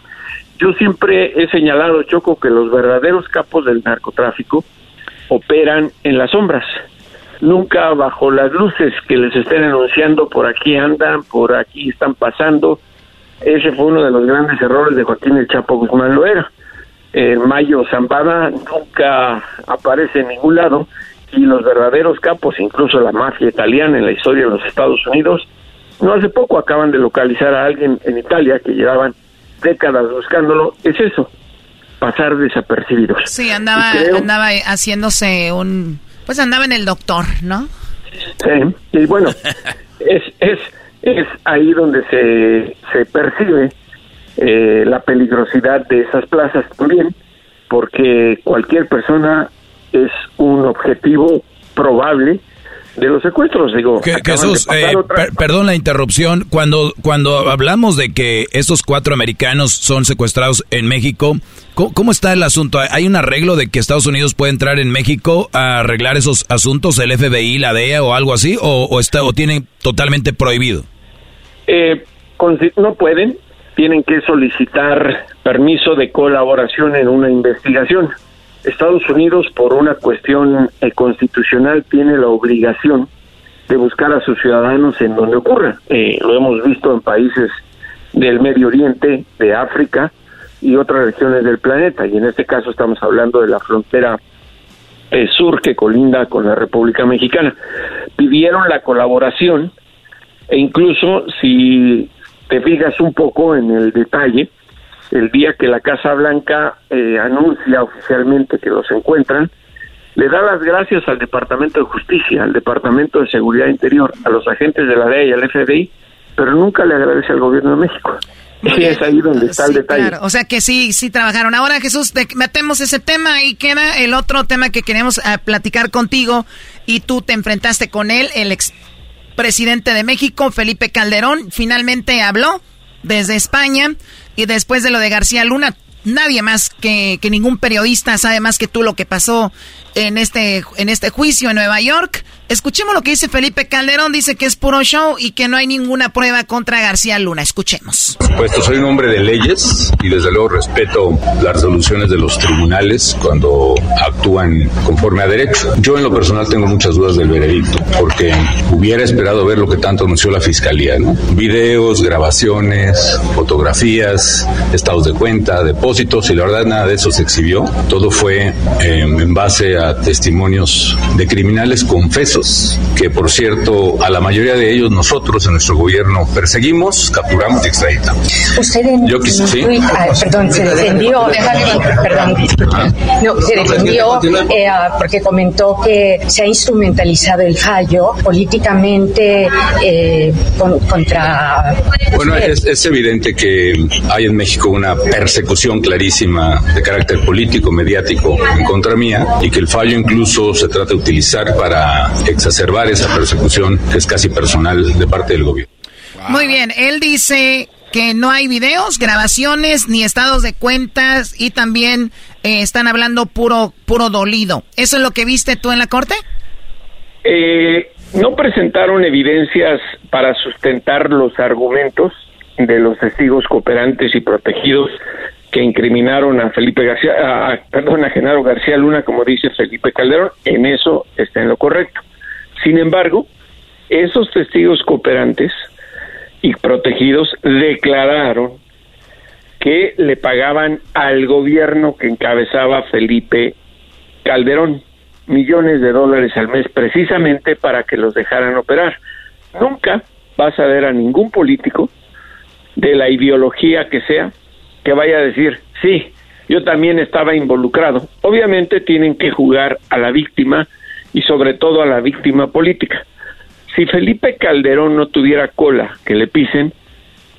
Yo siempre he señalado, Choco, que los verdaderos capos del narcotráfico operan en las sombras, nunca bajo las luces que les estén anunciando por aquí andan, por aquí están pasando. Ese fue uno de los grandes errores de Joaquín el Chapo Guzmán Loera eh, Mayo Zambada nunca aparece en ningún lado y los verdaderos capos, incluso la mafia italiana en la historia de los Estados Unidos, no hace poco acaban de localizar a alguien en Italia que llevaban décadas buscándolo, es eso, pasar desapercibidos. Sí, andaba, andaba haciéndose un, pues andaba en el doctor, ¿no? Sí, y bueno, es, es, es ahí donde se, se percibe eh, la peligrosidad de esas plazas también, porque cualquier persona es un objetivo probable de los secuestros. Digo, Jesús, eh, perdón la interrupción. Cuando, cuando hablamos de que estos cuatro americanos son secuestrados en México, ¿cómo, está el asunto? ¿Hay un arreglo de que Estados Unidos puede entrar en México a arreglar esos asuntos, el FBI, la DEA o algo así, o, está, o tienen totalmente prohibido? Eh, no pueden, tienen que solicitar permiso de colaboración en una investigación. Estados Unidos, por una cuestión eh, constitucional, tiene la obligación de buscar a sus ciudadanos en donde ocurra. Eh, lo hemos visto en países del Medio Oriente, de África y otras regiones del planeta. Y en este caso estamos hablando de la frontera eh, sur que colinda con la República Mexicana. Pidieron la colaboración e incluso si te fijas un poco en el detalle, el día que la Casa Blanca eh, anuncia oficialmente que los encuentran, le da las gracias al Departamento de Justicia, al Departamento de Seguridad Interior, a los agentes de la DEA y al FBI, pero nunca le agradece al gobierno de México. Y es ahí donde está el detalle. O sea que sí, sí trabajaron. Ahora, Jesús, metemos ese tema y queda el otro tema que queremos eh, platicar contigo y tú te enfrentaste con él, el ex presidente de México, Felipe Calderón, finalmente habló desde España y después de lo de García Luna, nadie más que, que, ningún periodista sabe más que tú lo que pasó en este, en este juicio en Nueva York. Escuchemos lo que dice Felipe Calderón, dice que es puro show y que no hay ninguna prueba contra García Luna. Escuchemos. Por supuesto, soy un hombre de leyes y desde luego respeto las resoluciones de los tribunales cuando actúan conforme a derecho. Yo en lo personal tengo muchas dudas del veredicto porque hubiera esperado ver lo que tanto anunció la fiscalía, ¿no? Videos, grabaciones, fotografías, estados de cuenta, depósitos y la verdad nada de eso se exhibió. Todo fue eh, en base a testimonios de criminales confesos que por cierto a la mayoría de ellos nosotros en nuestro gobierno perseguimos, capturamos y extraditamos. Usted en, Yo ¿sí? Ah, perdón, se defendió, perdón, no, se defendió eh, ah, porque comentó que se ha instrumentalizado el fallo políticamente eh, contra... Bueno, es, es evidente que hay en México una persecución clarísima de carácter político, mediático en contra mía y que el fallo incluso se trata de utilizar para exacerbar esa persecución que es casi personal de parte del gobierno. Muy bien, él dice que no hay videos, grabaciones ni estados de cuentas y también eh, están hablando puro puro dolido. ¿Eso es lo que viste tú en la corte? Eh, no presentaron evidencias para sustentar los argumentos de los testigos cooperantes y protegidos que incriminaron a Felipe García, a, perdón, a Genaro García Luna, como dice Felipe Calderón, en eso está en lo correcto. Sin embargo, esos testigos cooperantes y protegidos declararon que le pagaban al gobierno que encabezaba Felipe Calderón millones de dólares al mes precisamente para que los dejaran operar. Nunca vas a ver a ningún político de la ideología que sea que vaya a decir, sí, yo también estaba involucrado. Obviamente tienen que jugar a la víctima y sobre todo a la víctima política. Si Felipe Calderón no tuviera cola que le pisen,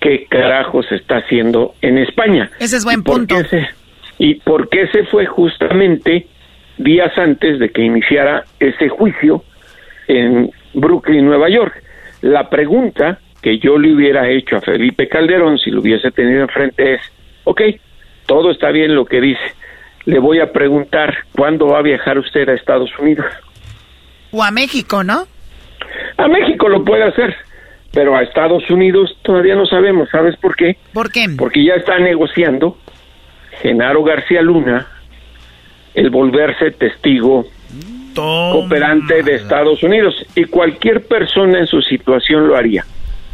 ¿qué carajos está haciendo en España? Ese es buen punto. ¿Y por qué se fue justamente días antes de que iniciara ese juicio en Brooklyn, Nueva York? La pregunta que yo le hubiera hecho a Felipe Calderón si lo hubiese tenido enfrente es, ok, todo está bien lo que dice, le voy a preguntar cuándo va a viajar usted a Estados Unidos. O a México, ¿no? A México lo puede hacer, pero a Estados Unidos todavía no sabemos. ¿Sabes por qué? ¿Por qué? Porque ya está negociando Genaro García Luna el volverse testigo cooperante de Estados Unidos y cualquier persona en su situación lo haría.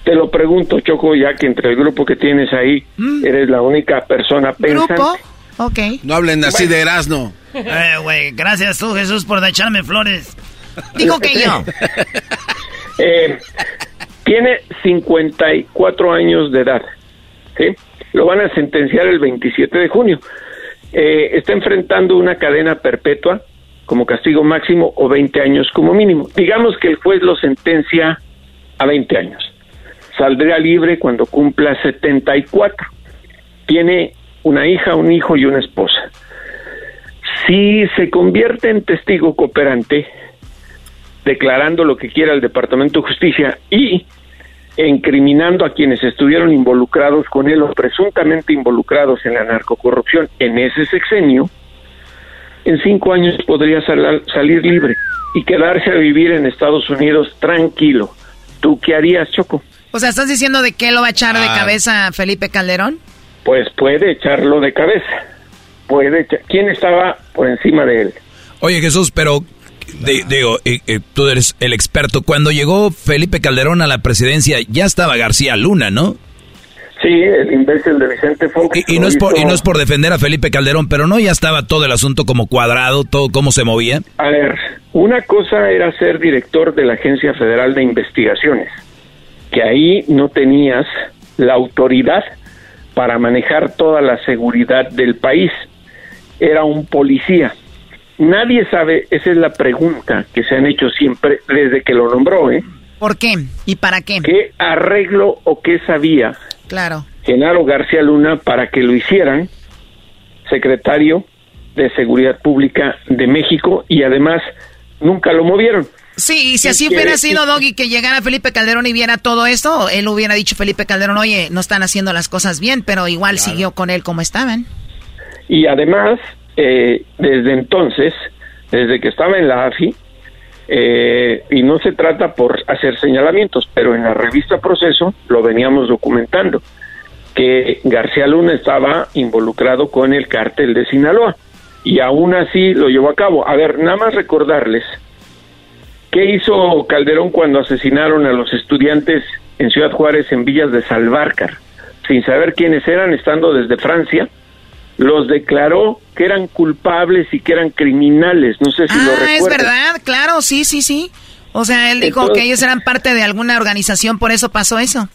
Te lo pregunto, Choco, ya que entre el grupo que tienes ahí eres la única persona pensante. ¿Grupo? Ok. No hablen así de Erasno. Eh, güey, gracias tú, Jesús, por echarme flores. Dijo que yo. Eh, tiene 54 años de edad. ¿sí? Lo van a sentenciar el 27 de junio. Eh, está enfrentando una cadena perpetua como castigo máximo o 20 años como mínimo. Digamos que el juez lo sentencia a 20 años. Saldría libre cuando cumpla 74. Tiene una hija, un hijo y una esposa. Si se convierte en testigo cooperante, declarando lo que quiera el Departamento de Justicia y incriminando a quienes estuvieron involucrados con él o presuntamente involucrados en la narcocorrupción en ese sexenio, en cinco años podría sal- salir libre y quedarse a vivir en Estados Unidos tranquilo. ¿Tú qué harías, Choco? O sea, ¿estás diciendo de que lo va a echar de Ah. cabeza Felipe Calderón? Pues puede echarlo de cabeza. Puede echa- ¿Quién estaba por encima de él? Oye Jesús, pero di- digo, eh, eh, tú eres el experto. Cuando llegó Felipe Calderón a la presidencia, ya estaba García Luna, ¿no? Sí, el imbécil de Vicente Fox. Y, no es por, y no es por defender a Felipe Calderón, pero no ya estaba todo el asunto como cuadrado, todo cómo se movía. A ver, una cosa era ser director de la Agencia Federal de Investigaciones, que ahí no tenías la autoridad para manejar toda la seguridad del país. Era un policía. Nadie sabe, esa es la pregunta que se han hecho siempre desde que lo nombró, ¿eh? ¿Por qué? ¿Y para qué? ¿Qué arreglo o qué sabía Claro. Genaro García Luna para que lo hicieran secretario de Seguridad Pública de México y además nunca lo movieron. Sí, y si ¿Qué así hubiera sido? Doggy que llegara Felipe Calderón y viera todo esto, él hubiera dicho Felipe Calderón, oye, no están haciendo las cosas bien, pero igual siguió con él como estaban. Y además, eh, desde entonces, desde que estaba en la AFI, eh, y no se trata por hacer señalamientos, pero en la revista Proceso lo veníamos documentando, que García Luna estaba involucrado con el cártel de Sinaloa, y aún así lo llevó a cabo. A ver, nada más recordarles, ¿qué hizo Calderón cuando asesinaron a los estudiantes en Ciudad Juárez en Villas de Salvarcar? Sin saber quiénes eran, estando desde Francia, los declaró que eran culpables y que eran criminales. No sé si lo Ah, recuerdan. es verdad, claro, sí, sí, sí. O sea, él dijo Entonces- que ellos eran parte de alguna organización, por eso pasó eso.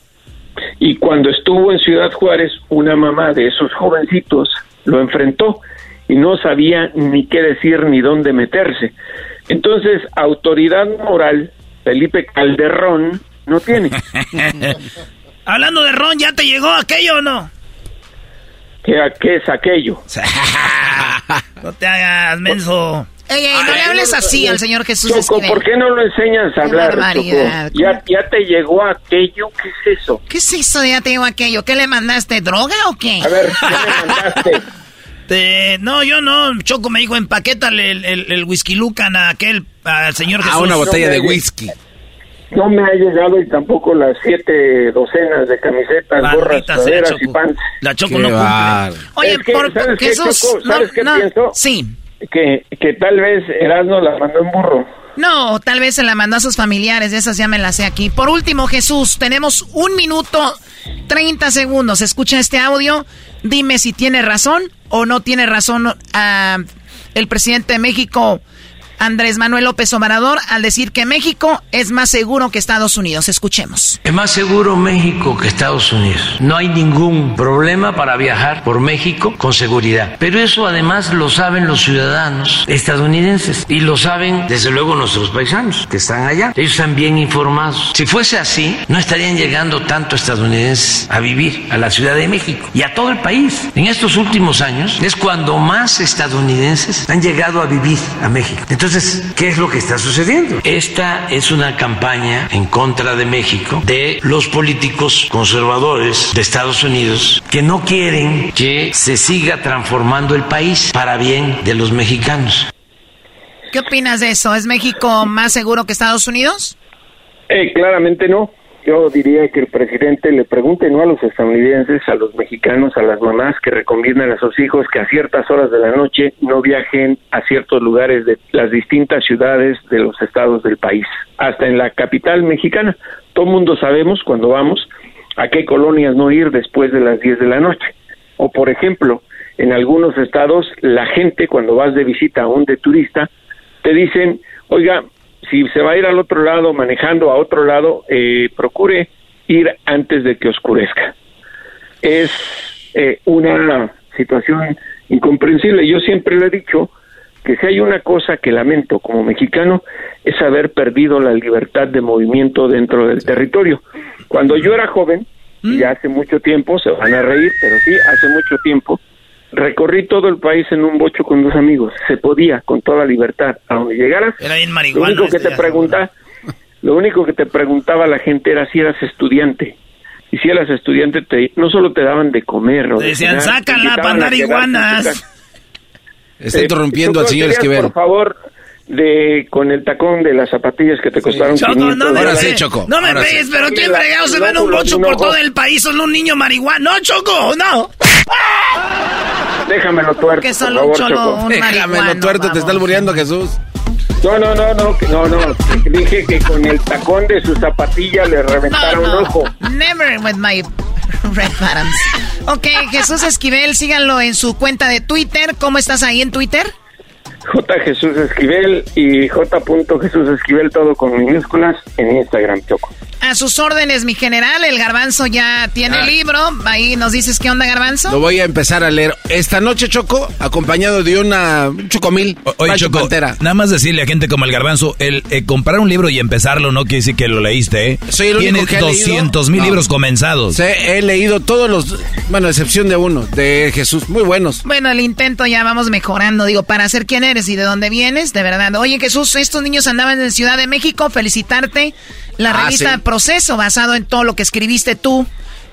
Y cuando estuvo en Ciudad Juárez, una mamá de esos jovencitos lo enfrentó y no sabía ni qué decir ni dónde meterse. Entonces, autoridad moral, Felipe Calderón no tiene. Hablando de Ron, ¿ya te llegó aquello o no? ¿Qué, qué es aquello? No te hagas menso. Ey, ey, no le hables así al Señor Jesús Choco, Esquivel. ¿por qué no lo enseñas a hablar. ¿Ya, ¿Ya te llegó aquello? ¿Qué es eso? ¿Qué es eso? Ya te digo aquello. ¿Qué le mandaste? ¿Droga o qué? A ver, ¿qué le mandaste? Te- no, yo no. Choco me dijo, empaquétale el, el, el whisky lucan a aquel, al señor Jesús. Ah, una botella No de whisky. No me ha llegado y tampoco las siete docenas de camisetas, gorras, Maldita sea, sudaderas y pants. La Choco Qué no cumple. Oye, Es que, por ¿sabes qué, Jesús, Choco? ¿Sabes no, qué no. pienso? Sí. Que, que tal vez Erasmo la mandó en burro. No, tal vez se la mandó a sus familiares, de esas ya me las sé aquí. Por último, Jesús, tenemos un minuto 30 segundos. Escucha este audio. Dime si tiene razón o no tiene razón ah, el presidente de México, Andrés Manuel López Obrador, al decir que México es más seguro que Estados Unidos. Escuchemos. Es más seguro México que Estados Unidos. No hay ningún problema para viajar por México con seguridad. Pero eso además lo saben los ciudadanos estadounidenses y lo saben desde luego nuestros paisanos que están allá. Ellos están bien informados. Si fuese así, no estarían llegando tanto estadounidenses a vivir a la Ciudad de México y a todo el país. En estos últimos años es cuando más estadounidenses han llegado a vivir a México. Entonces Entonces, ¿qué es lo que está sucediendo? Esta es una campaña en contra de México de los políticos conservadores de Estados Unidos que no quieren que se siga transformando el país para bien de los mexicanos. ¿Qué opinas de eso? ¿Es México más seguro que Estados Unidos? Eh, claramente no. Yo diría que el presidente le pregunte no a los estadounidenses, a los mexicanos, a las mamás que recomiendan a sus hijos que a ciertas horas de la noche no viajen a ciertos lugares de las distintas ciudades de los estados del país, hasta en la capital mexicana. Todo mundo sabemos cuando vamos a qué colonias no ir después de las 10 de la noche. O por ejemplo, en algunos estados la gente cuando vas de visita a un de turista te dicen, oiga, si se va a ir al otro lado manejando a otro lado, eh, procure ir antes de que oscurezca. Es eh, una situación incomprensible. Yo siempre le he dicho que si hay una cosa que lamento como mexicano es haber perdido la libertad de movimiento dentro del territorio. Cuando yo era joven, y ya hace mucho tiempo, se van a reír, pero sí, hace mucho tiempo, recorrí todo el país en un bocho con dos amigos. Se podía, con toda libertad. A donde llegaras, lo único que te pregunta, lo único que te preguntaba la gente era si eras estudiante. Y si eras estudiante, te, no solo te daban de comer. O te decían, sácala para andar iguanas. Está interrumpiendo al señor Esquivel. Por favor, de con el tacón de las zapatillas que te costaron Choco, 500 no me Ahora sí, Choco. No me pegues, sí. pero ¿quién fregado se el va en un bocho por todo el país? Son un niño marihuana. No, Choco, no. Déjamelo tuerto, Que por solo favor, un cholo, Choco. un Déjame marihuano, lo tuerto, te está albureando Jesús. No, no, no, no, que- no, no. Dije que con el tacón de su zapatilla le reventaron No, un no. ojo. Never with my red bottoms. Ok, Jesús Esquivel, síganlo en su cuenta de Twitter. ¿Cómo estás ahí en Twitter? J. Jesús Esquivel y J. Jesús Esquivel, todo con minúsculas, en Instagram, Choco. A sus órdenes, mi general. El garbanzo ya tiene Ah. libro. Ahí nos dices qué onda, garbanzo. Lo voy a empezar a leer esta noche, Choco, acompañado de una un chocomil. O- Oye, Choco, Pantera. nada más decirle a gente como el garbanzo, el eh, comprar un libro y empezarlo no quiere decir que lo leíste, ¿eh? Soy el único Tienes que ha leído. 200 mil No. libros comenzados. Sí, he leído todos los, bueno, a excepción de uno, de Jesús, muy buenos. Bueno, el intento ya vamos mejorando. Digo, para ser quién eres y de dónde vienes, de verdad. Oye, Jesús, estos niños andaban en Ciudad de México. Felicitarte. La Ah, revista sí. Proceso, basado en todo lo que escribiste tú.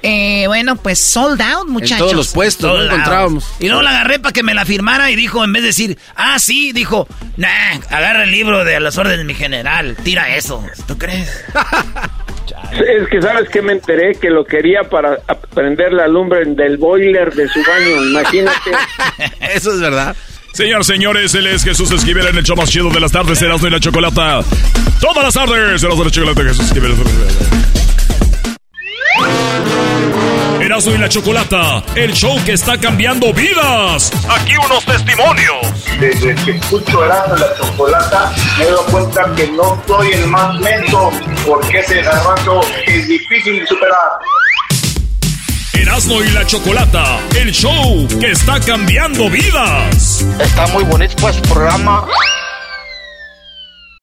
Eh, bueno, pues sold out, muchachos. todos los puestos, no encontrábamos. Y luego la agarré para que me la firmara y dijo, en vez de decir, ah, sí, dijo, nah, agarra el libro de las órdenes de mi general, tira eso. ¿Tú crees? Es que, ¿sabes que Me enteré que lo quería para prender la lumbre del boiler de su baño, imagínate. Eso es verdad. Señor, señores, él es Jesús Esquivel en el show más chido de las tardes, Erasmo y la Chocolata. Todas las tardes, Erasmo y la Chocolata, Jesús Esquivel. Erasmo y la Chocolata, el show que está cambiando vidas. Aquí unos testimonios. Desde que escucho Erasmo y la Chocolata, me doy cuenta que no soy el más lento, porque ese garbanzo es difícil de superar. Erasmo y la Chocolata, el show que está cambiando vidas. Está muy bonito este programa.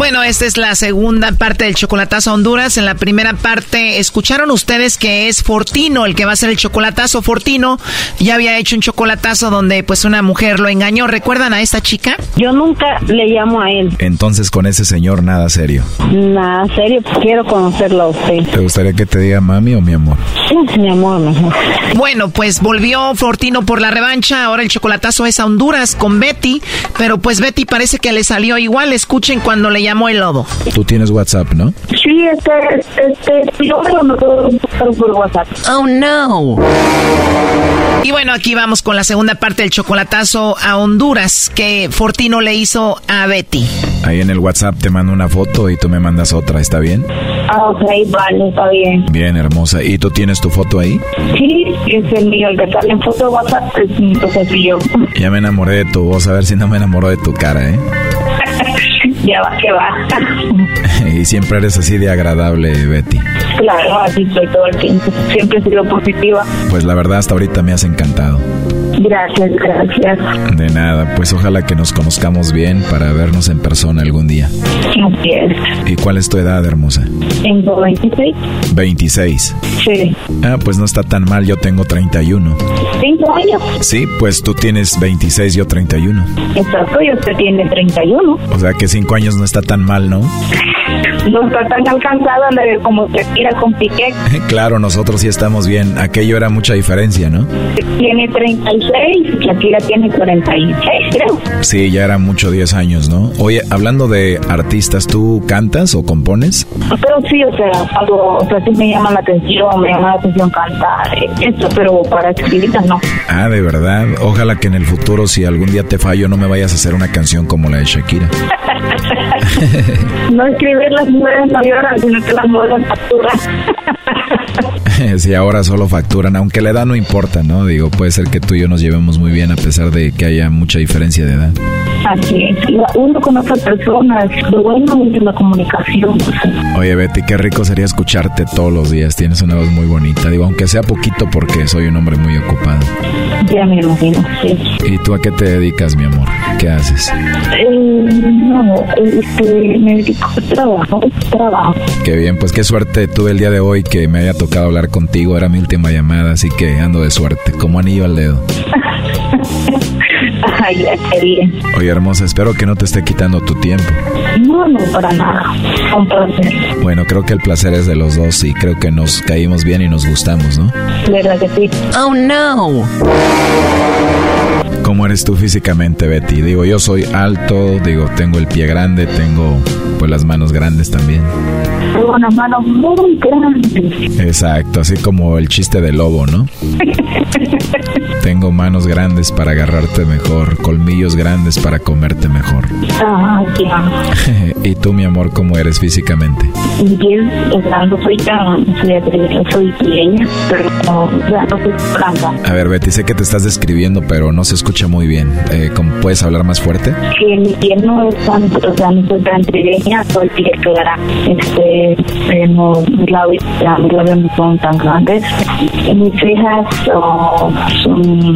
Bueno, esta es la segunda parte del chocolatazo a Honduras. En la primera parte, escucharon ustedes que es Fortino el que va a hacer el chocolatazo. Fortino ya había hecho un chocolatazo donde pues una mujer lo engañó. ¿Recuerdan a esta chica? Yo nunca le llamo a él. Entonces con ese señor nada serio. Nada serio, quiero conocerlo a usted. ¿Te gustaría que te diga mami o mi amor? Sí, mi amor, mejor. Bueno, pues volvió Fortino por la revancha. Ahora el chocolatazo es a Honduras con Betty. Pero pues Betty parece que le salió igual. Escuchen cuando le llamó el lobo. Tú tienes WhatsApp, ¿no? Sí, este, este, yo me puedo por WhatsApp. Oh, no. Y bueno, aquí vamos con la segunda parte del chocolatazo a Honduras que Fortino le hizo a Betty. Ahí en el WhatsApp te mando una foto y tú me mandas otra, ¿está bien? Ah, ok, vale, está bien. Bien, hermosa. ¿Y tú tienes tu foto ahí? Sí, es el mío, el que sale en foto de WhatsApp, entonces yo. Ya me enamoré de tu voz, a ver si no me enamoro de tu cara, ¿eh? ya va que va. y siempre eres así de agradable, Betty. Claro, así soy todo el tiempo. Siempre he sido positiva. Pues la verdad, hasta ahorita me has encantado. Gracias, gracias. De nada, pues ojalá que nos conozcamos bien para vernos en persona algún día. Así es. ¿Y cuál es tu edad, hermosa? Tengo 26. 26. Sí. Ah, pues no está tan mal, yo tengo 31. ¿Cinco años? Sí, pues tú tienes 26, yo 31. Exacto, y usted tiene 31. O sea que cinco años no está tan mal, ¿no? No está tan alcanzado como tira con Piqué. claro, nosotros sí estamos bien. Aquello era mucha diferencia, ¿no? Tiene 36, Shakira tiene 46, creo. Sí, ya era mucho 10 años, ¿no? Oye, hablando de artistas, ¿tú cantas o compones? Pero sí, o sea, algo, o sea, sí me llama la atención, me llama la atención cantar, esto, pero para escribir no. Ah, de verdad. Ojalá que en el futuro, si algún día te fallo, no me vayas a hacer una canción como la de Shakira. no escribir las mujeres no lloran, sino que las mujeres facturan. sí, ahora solo facturan, aunque la edad no importa, ¿no? Digo, puede ser que tú y yo nos llevemos muy bien a pesar de que haya mucha diferencia de edad. Así es, uno con otra persona, lo bueno es la comunicación. Oye, Betty, qué rico sería escucharte todos los días, tienes una voz muy bonita, digo, aunque sea poquito porque soy un hombre muy ocupado. Ya me imagino, sí. ¿Y tú a qué te dedicas, mi amor? ¿Qué haces? Eh, no, este, me dedico a trabajo, trabajo. Qué bien, pues qué suerte tuve el día de hoy que me haya tocado hablar contigo, era mi última llamada, así que ando de suerte, como anillo al dedo. Ay, qué bien. Oye, hermosa, espero que no te esté quitando tu tiempo. No, no, para nada. Un placer. Bueno, creo que el placer es de los dos y creo que nos caímos bien y nos gustamos, ¿no? ¿Verdad que sí? Oh, no. ¿Cómo eres tú físicamente, Betty? Digo, yo soy alto, digo, tengo el pie grande, tengo pues las manos grandes también. Tengo unas manos muy grandes. Exacto, así como el chiste del lobo, ¿no? tengo manos grandes para agarrarte mejor, colmillos grandes para comerte mejor. Ah, ¿Y tú, mi amor, cómo eres físicamente? Bien, no soy tan, soy, pequeña, pero no, no soy blanca. A ver, Betty, sé que te estás describiendo, pero no se escucha muy bien. Eh, ¿Puedes hablar más fuerte? Que mi piel no es tan, o sea, no soy tan trigueña, soy piel clara. Este, no, labios no son tan grandes. Mis cejas son,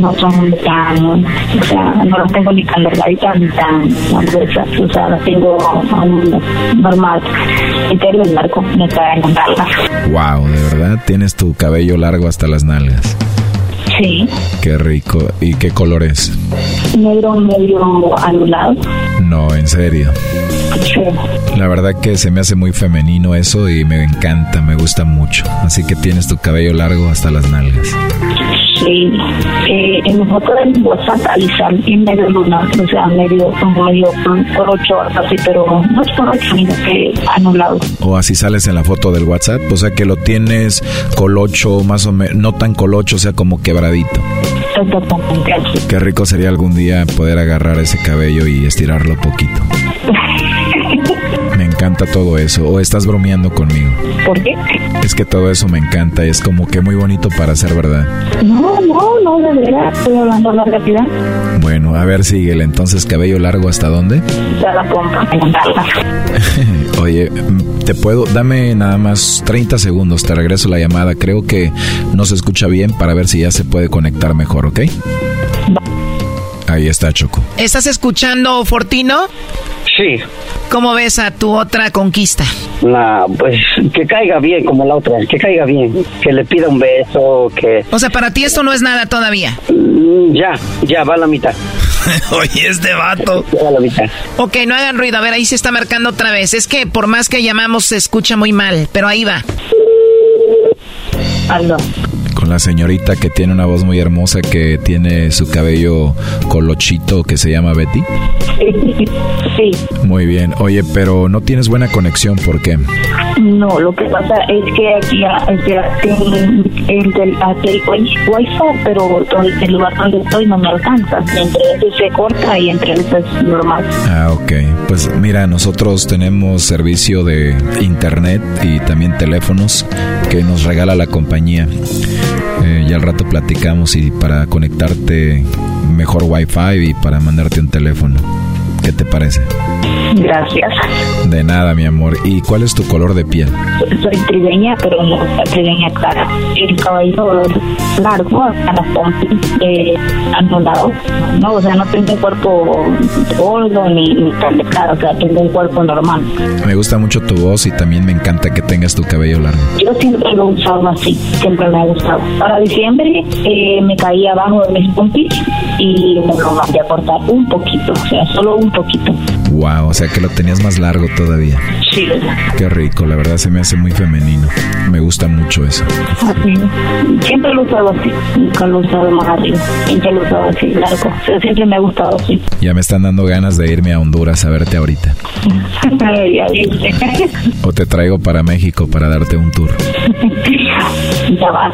no son tan, o sea, no las tengo ni tan delgaditas ni tan, gruesas, o sea, las tengo um, normal. Mi pelo es largo, me cae en nalgas. Wow, de verdad, tienes tu cabello largo hasta las nalgas. Sí. Qué rico. ¿Y qué color es? Negro medio anulado. No, en serio. La verdad que se me hace muy femenino eso y me encanta, me gusta mucho. Así que tienes tu cabello largo hasta las nalgas. Sí, eh, en foto de WhatsApp alisar en medio luna, o sea, medio, medio por ocho, así, pero no es por ocho, sino que anulado. O así sales en la foto del WhatsApp, o sea que lo tienes colocho, más o menos, no tan colocho, o sea, como quebradito. Qué rico sería algún día poder agarrar ese cabello y estirarlo poquito. Me encanta todo eso. ¿O estás bromeando conmigo? ¿Por qué? Es que todo eso me encanta. Es como que muy bonito para ser verdad. No, no, no, de verdad. Estoy hablando la realidad. Bueno, a ver, síguele. Entonces, ¿cabello largo hasta dónde? Hasta la pompa. Oye, te puedo... Dame nada más 30 segundos. Te regreso la llamada. Creo que no se escucha bien para ver si ya se puede conectar mejor, ¿ok? Ahí está, Choco. ¿Estás escuchando, Fortino? Sí. ¿Cómo ves a tu otra conquista? Nah, pues que caiga bien como la otra, que caiga bien, que le pida un beso, que... O sea, para ti esto no es nada todavía. Mm, ya, ya, va a la mitad. Oye, este vato. Va a la mitad. Ok, no hagan ruido. A ver, ahí se está marcando otra vez. Es que por más que llamamos se escucha muy mal, pero ahí va. Aló. Con la señorita que tiene una voz muy hermosa, que tiene su cabello colochito, que se llama Betty. Sí. Muy bien. Oye, pero no tienes buena conexión, ¿por qué? No, lo que pasa es que aquí este, el del hay wifi, pero el lugar donde estoy no me alcanza. Entre veces se corta y entre veces es normal. Ah, ok. Pues mira, nosotros tenemos servicio de internet y también teléfonos que nos regala la compañía. Ya al rato platicamos y para conectarte mejor wifi y para mandarte un teléfono. ¿Qué te parece? Gracias. De nada, mi amor. ¿Y cuál es tu color de piel? Soy trigueña, pero no trigueña clara. El cabello largo, hasta las pompis de lado. No, o sea, no tengo un cuerpo gordo ni, ni tan claro, o sea, tengo un cuerpo normal. Me gusta mucho tu voz y también me encanta que tengas tu cabello largo. Yo siempre lo he usado así, siempre me ha gustado. Para diciembre eh, me caía abajo de mis pompis y me lo mandé a cortar un poquito, o sea, solo un poquito. Wow, o sea que lo tenías más largo todavía. Sí. Qué rico, la verdad se me hace muy femenino. Me gusta mucho eso. Así. Siempre lo he usado así, nunca lo he usado más arriba. Siempre lo he usado así, largo. O sea, siempre me ha gustado así. Ya me están dando ganas de irme a Honduras a verte ahorita. O te traigo para México para darte un tour. ya va.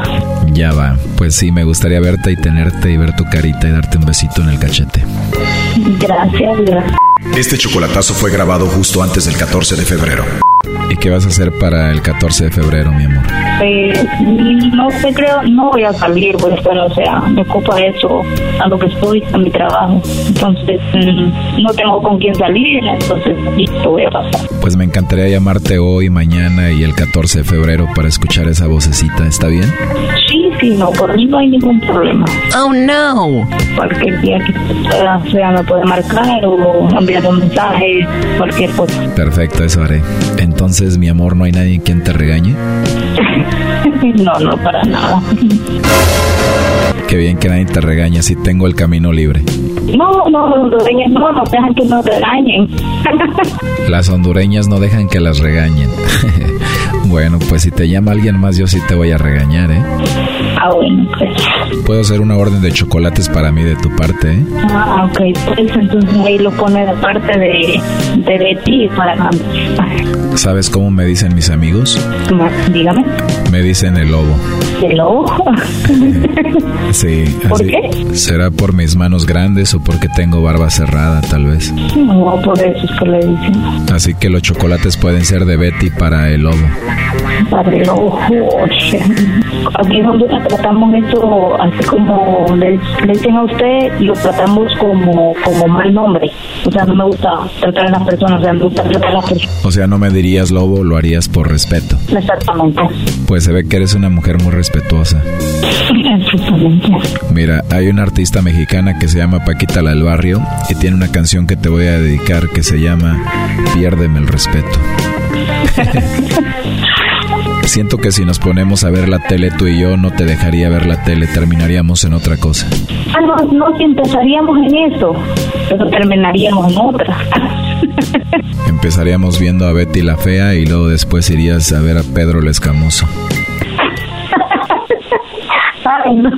Ya va. Pues sí, me gustaría verte y tenerte y ver tu carita y darte un besito en el cachete. Gracias, gracias. Este chocolatazo fue grabado justo antes del 14 de febrero. ¿Y qué vas a hacer para el 14 de febrero, mi amor? Eh, no sé, creo, no voy a salir, pues, pero, o sea, me ocupa eso a lo que estoy, a mi trabajo. Entonces, mm, no tengo con quién salir, entonces, listo, voy a pasar. Pues me encantaría llamarte hoy, mañana y el 14 de febrero para escuchar esa vocecita, ¿está bien? Sí, sí, no, por mí no hay ningún problema. Oh, no. Cualquier día que sea, sea me puede marcar o enviar un mensaje, cualquier cosa. Perfecto, eso haré. Entonces, mi amor, ¿no hay nadie quien te regañe? no, no, para nada. Qué bien que nadie te regañe si tengo el camino libre. No, no, los hondureños no, no dejan que nos regañen. Las hondureñas no dejan que las regañen. bueno, pues si te llama alguien más, yo sí te voy a regañar, ¿eh? Ah, bueno, pues. Puedo hacer una orden de chocolates para mí de tu parte, ¿eh? Ah, ok, pues entonces ahí lo pone de parte de, de Betty para... ¿Sabes cómo me dicen mis amigos? Dígame. Me dicen el lobo. ¿El lobo? Sí. ¿Por así. qué? ¿Será por mis manos grandes o porque tengo barba cerrada, tal vez? No, por eso es que le dicen. Así que los chocolates pueden ser de Betty para el lobo. Padre lobo. Oye. Aquí en Honduras tratamos eso así como le, le dicen a usted, lo tratamos como, como mal nombre. O sea, no me gusta tratar a las personas, o sea, me gusta tratar a las personas. O sea, no me dirías lobo, lo harías por respeto. Exactamente. Pues se ve que eres una mujer muy respetuosa. Exactamente. Mira, hay una artista mexicana que se llama Paquita la del Barrio y tiene una canción que te voy a dedicar que se llama Piérdeme el respeto. Siento que si nos ponemos a ver la tele tú y yo, no te dejaría ver la tele, terminaríamos en otra cosa. Ah, no, no, si empezaríamos en eso, pero terminaríamos en otra. Empezaríamos viendo a Betty la Fea y luego después irías a ver a Pedro el Escamoso. Ay, no.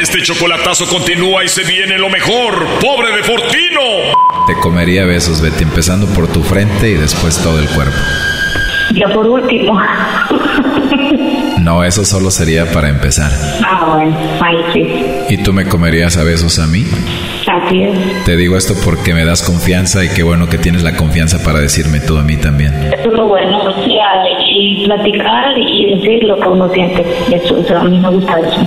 Este chocolatazo continúa y se viene lo mejor. ¡Pobre de Fortino! Te comería besos, Betty, empezando por tu frente y después todo el cuerpo. Por último. No, eso solo sería para empezar. Ah, bueno, ahí sí. ¿Y tú me comerías a besos a mí? Así es. Te digo esto porque me das confianza y qué bueno que tienes la confianza para decirme tú a mí también. Eso es lo bueno, o sea, y platicar y decir lo que uno siente. Eso, o sea, a mí me gusta eso.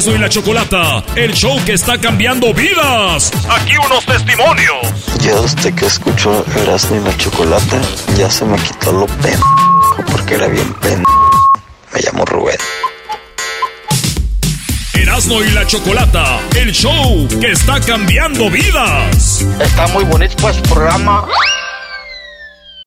Erasmo y la Chocolata, el show que está cambiando vidas. Aquí unos testimonios. Ya desde que escucho Erasmo y la Chocolata, ya se me quitó lo pen porque era bien pen. Me llamo Rubén. Erasmo y la Chocolata, el show que está cambiando vidas. Está muy bonito pues programa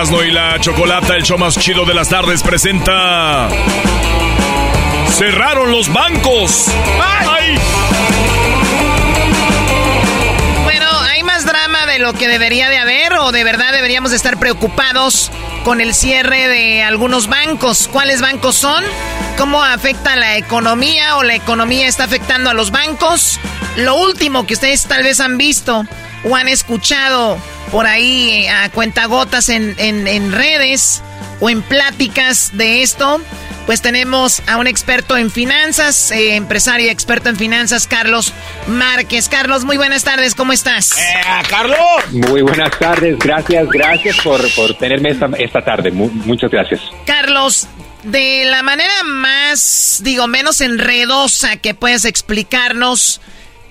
Erasmo y la Chocolata, el show más chido de las tardes, presenta. Cerraron los bancos. Bueno, hay más drama de lo que debería de haber o de verdad deberíamos estar preocupados con el cierre de algunos bancos. ¿Cuáles bancos son? ¿Cómo afecta la economía o la economía está afectando a los bancos? Lo último que ustedes tal vez han visto o han escuchado por ahí a cuentagotas en, en, redes o en pláticas de esto, pues tenemos a un experto en finanzas, eh, empresario experto en finanzas, Carlos Márquez. Carlos, muy buenas tardes, ¿cómo estás? Eh, Carlos. Muy buenas tardes, gracias, gracias por, por tenerme esta, esta tarde, muchas gracias. Carlos, de la manera más, digo, menos enredosa que puedes explicarnos,